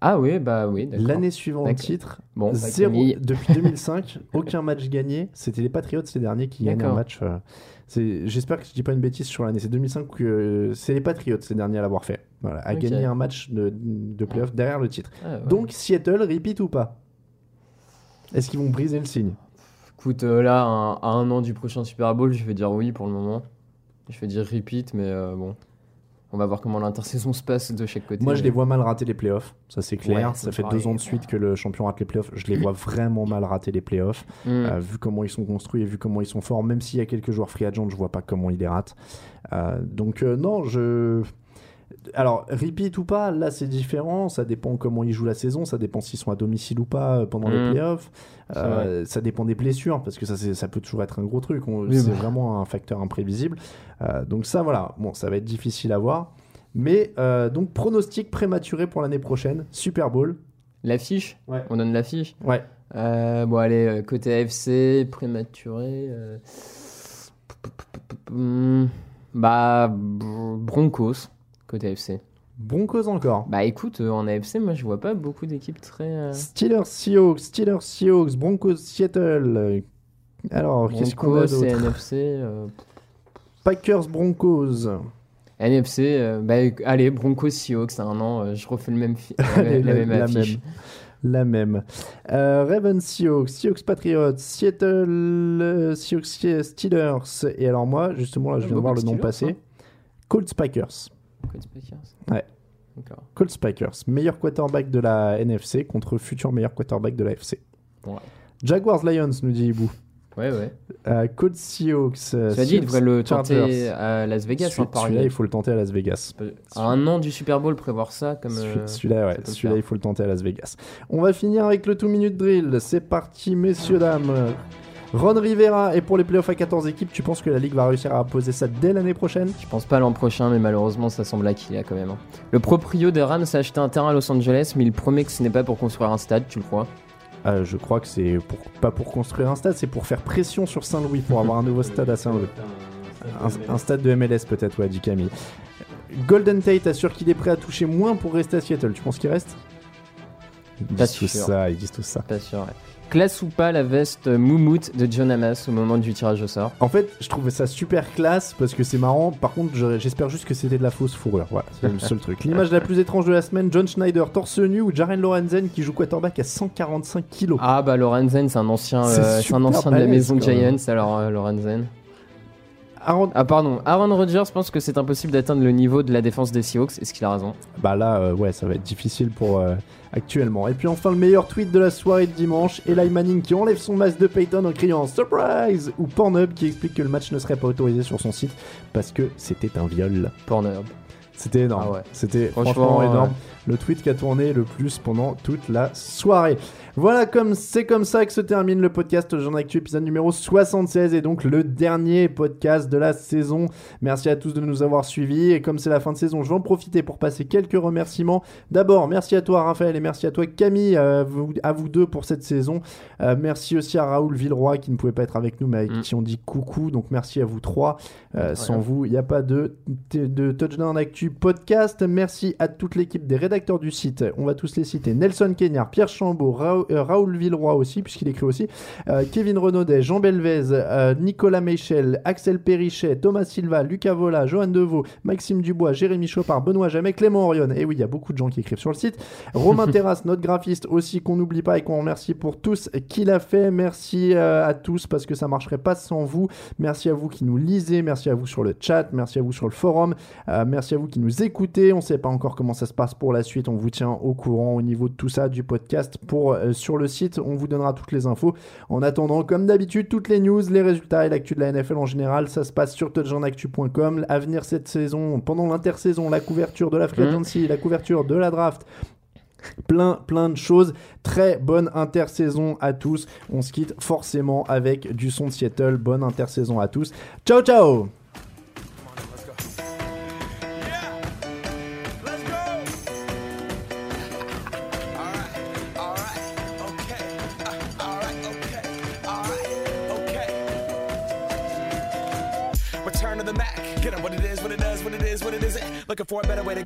Ah oui, bah oui, d'accord. L'année suivante D'accord. titre. Bon, bah, zéro, Camille. depuis 2005, [laughs] aucun match gagné. C'était les Patriots ces derniers qui gagnent un match. euh, c'est- J'espère que je dis pas une bêtise sur l'année. C'est 2005 que euh, c'est les Patriots ces derniers à l'avoir fait. Voilà, à gagner un match de, de playoff derrière le titre. Ah, ouais. Donc Seattle, repeat ou pas? Est-ce qu'ils vont briser le signe? Écoute, euh, là, un- à un an du prochain Super Bowl, je vais dire oui pour le moment. Je vais dire repeat, mais euh, bon. On va voir comment l'intersaison se passe de chaque côté. Moi, je les vois mal rater les playoffs. Ça, c'est clair. Ouais, ça fait pareil. deux ans de suite que le champion rate les playoffs. Je les vois vraiment mal rater les playoffs. Mm. Euh, vu comment ils sont construits et vu comment ils sont forts, même s'il y a quelques joueurs free agent, je vois pas comment ils les ratent. Euh, donc, non, je. Alors, repeat ou pas, là c'est différent, ça dépend comment ils jouent la saison, ça dépend s'ils sont à domicile ou pas euh, pendant les Mm. playoffs, Euh, ça dépend des blessures, parce que ça, ça peut toujours être un gros truc, Oui, c'est bah. vraiment un facteur imprévisible. Euh, donc ça voilà, bon, ça va être difficile à voir. Mais euh, donc pronostic prématuré pour l'année prochaine, Super Bowl. L'affiche Ouais. On donne l'affiche Ouais. Bon, allez, côté AFC, prématuré. Bah, Br- Broncos, côté AFC. Broncos encore. Bah écoute, euh, en AFC, moi je vois pas beaucoup d'équipes très. euh, Steelers Seahawks, Steelers Seahawks, Broncos Seattle. Euh, Alors, qu'est-ce qu'on a Broncos et d'autre NFC. euh, Packers Broncos. NFC, euh, bah allez, Broncos Seahawks, un an, euh, je refais le même fi- la, Allez, la même la affiche. même. La même. Euh, Ravens Seahawks, Seahawks Patriots, Seattle euh, Seahawks Steelers. Et alors moi, justement, là, je viens de Beaucoup voir de le nom Steelers, passer. hein. Colts Packers. Colts Packers. Ouais. D'accord. Colts Packers, meilleur quarterback de la NFC contre futur meilleur quarterback de la FC. Ouais. Jaguars Lions, nous dit Ibou. Ouais, ouais. Euh, Seahawks. euh, Tu as dit, il devrait le Chargers. tenter à Las Vegas, Celui- hein, Celui-là, il faut le tenter à Las Vegas. À un an du Super Bowl, prévoir ça comme. Celui- euh, Celui-là, ouais, celui-là, il faut le tenter à Las Vegas. On va finir avec le 2 minute drill. C'est parti, messieurs, dames. Ron Rivera, et pour les playoffs à 14 équipes, tu penses que la Ligue va réussir à poser ça dès l'année prochaine? Je pense pas l'an prochain, mais malheureusement, ça semble là qu'il y a quand même. hein. Le proprio des Rams a acheté un terrain à Los Angeles, mais il promet que ce n'est pas pour construire un stade, tu le crois? Euh, Je crois que c'est pour, pas pour construire un stade, c'est pour faire pression sur Saint-Louis, pour avoir un nouveau stade à Saint-Louis. Un, un stade de MLS peut-être, ouais, dit Camille. Golden Tate assure qu'il est prêt à toucher moins pour rester à Seattle. Tu penses qu'il reste? Ils Pas disent sûr. ça, ils disent tous ça. Pas sûr, ouais. Classe ou pas la veste moumoute de John Hamas au moment du tirage au sort En fait, je trouvais ça super classe parce que c'est marrant. Par contre, je- j'espère juste que c'était de la fausse fourrure. Voilà, c'est le seul truc. L'image la plus étrange de la semaine John Schneider torse nu ou Jaren Lorenzen qui joue quarterback à 145 kilos. Ah bah Lorenzen, c'est un ancien, C'est euh, c'est un super ancien de la balèze, maison quand même. Giants, alors euh, Lorenzen. Aaron... Ah pardon, Aaron Rodgers pense que c'est impossible d'atteindre le niveau de la défense des Seahawks. Est-ce qu'il a raison? Bah là, euh, ouais, ça va être difficile pour euh, actuellement. Et puis enfin, le meilleur tweet de la soirée de dimanche, Eli Manning qui enlève son masque de Peyton en criant Surprise ou Pornhub qui explique que le match ne serait pas autorisé sur son site parce que c'était un viol. Pornhub. C'était énorme. Ah ouais. C'était Franchement, franchement, ouais. énorme. Le tweet qui a tourné le plus pendant toute la soirée. Voilà, comme c'est comme ça que se termine le podcast Jean Actu épisode numéro 76 et donc le dernier podcast de la saison. Merci à tous de nous avoir suivis et comme c'est la fin de saison, je vais en profiter pour passer quelques remerciements. D'abord, merci à toi Raphaël et merci à toi Camille, euh, vous- à vous deux pour cette saison. Euh, merci aussi à Raoul Villeroy qui ne pouvait pas être avec nous mais avec Mm. qui on dit coucou. Donc merci à vous trois. Euh, Sans vous, il n'y a pas de, de Touchdown Actu podcast. Merci à toute l'équipe des rédacteurs du site. On va tous les citer. Nelson Kenyard, Pierre Chambaud, Ra- euh, Raoul Villeroy aussi, puisqu'il écrit aussi. euh, Kevin Renaudet, Jean Belvez, euh, Nicolas Michel, Axel Perrichet, Thomas Silva, Lucas Vola, Johan Deveau, Maxime Dubois, Jérémy Chopard, Benoît Jamet, Clément Orion. Et oui, il y a beaucoup de gens qui écrivent sur le site. Romain [laughs] Terrasse, notre graphiste aussi, qu'on n'oublie pas et qu'on remercie pour tout ce qu'il a fait. Merci euh, à tous parce que ça marcherait pas sans vous. Merci à vous qui nous lisez, merci à vous sur le chat, merci à vous sur le forum, euh, merci à vous qui nous écoutez. On sait pas encore comment ça se passe pour la suite, on vous tient au courant au niveau de tout ça du podcast. Pour euh, sur le site, on vous donnera toutes les infos. En attendant, comme d'habitude, toutes les news, les résultats et l'actu de la NFL en général, ça se passe sur touchdownactu.com. À venir cette saison, pendant l'intersaison, la couverture de la free Mhm. agency, la couverture de la draft, plein plein de choses très bonne intersaison à tous on se quitte forcément avec du son de Seattle bonne intersaison à tous ciao ciao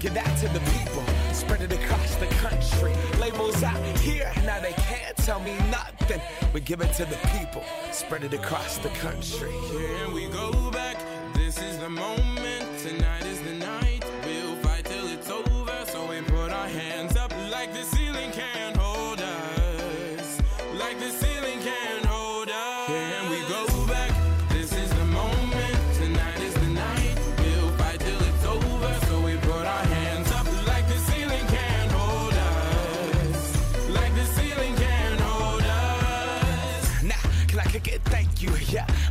give that to the people, spread it across the country. Labels out here, now they can't tell me nothing. We give it to the people, spread it across the country. Here we go back. This is the moment. Tonight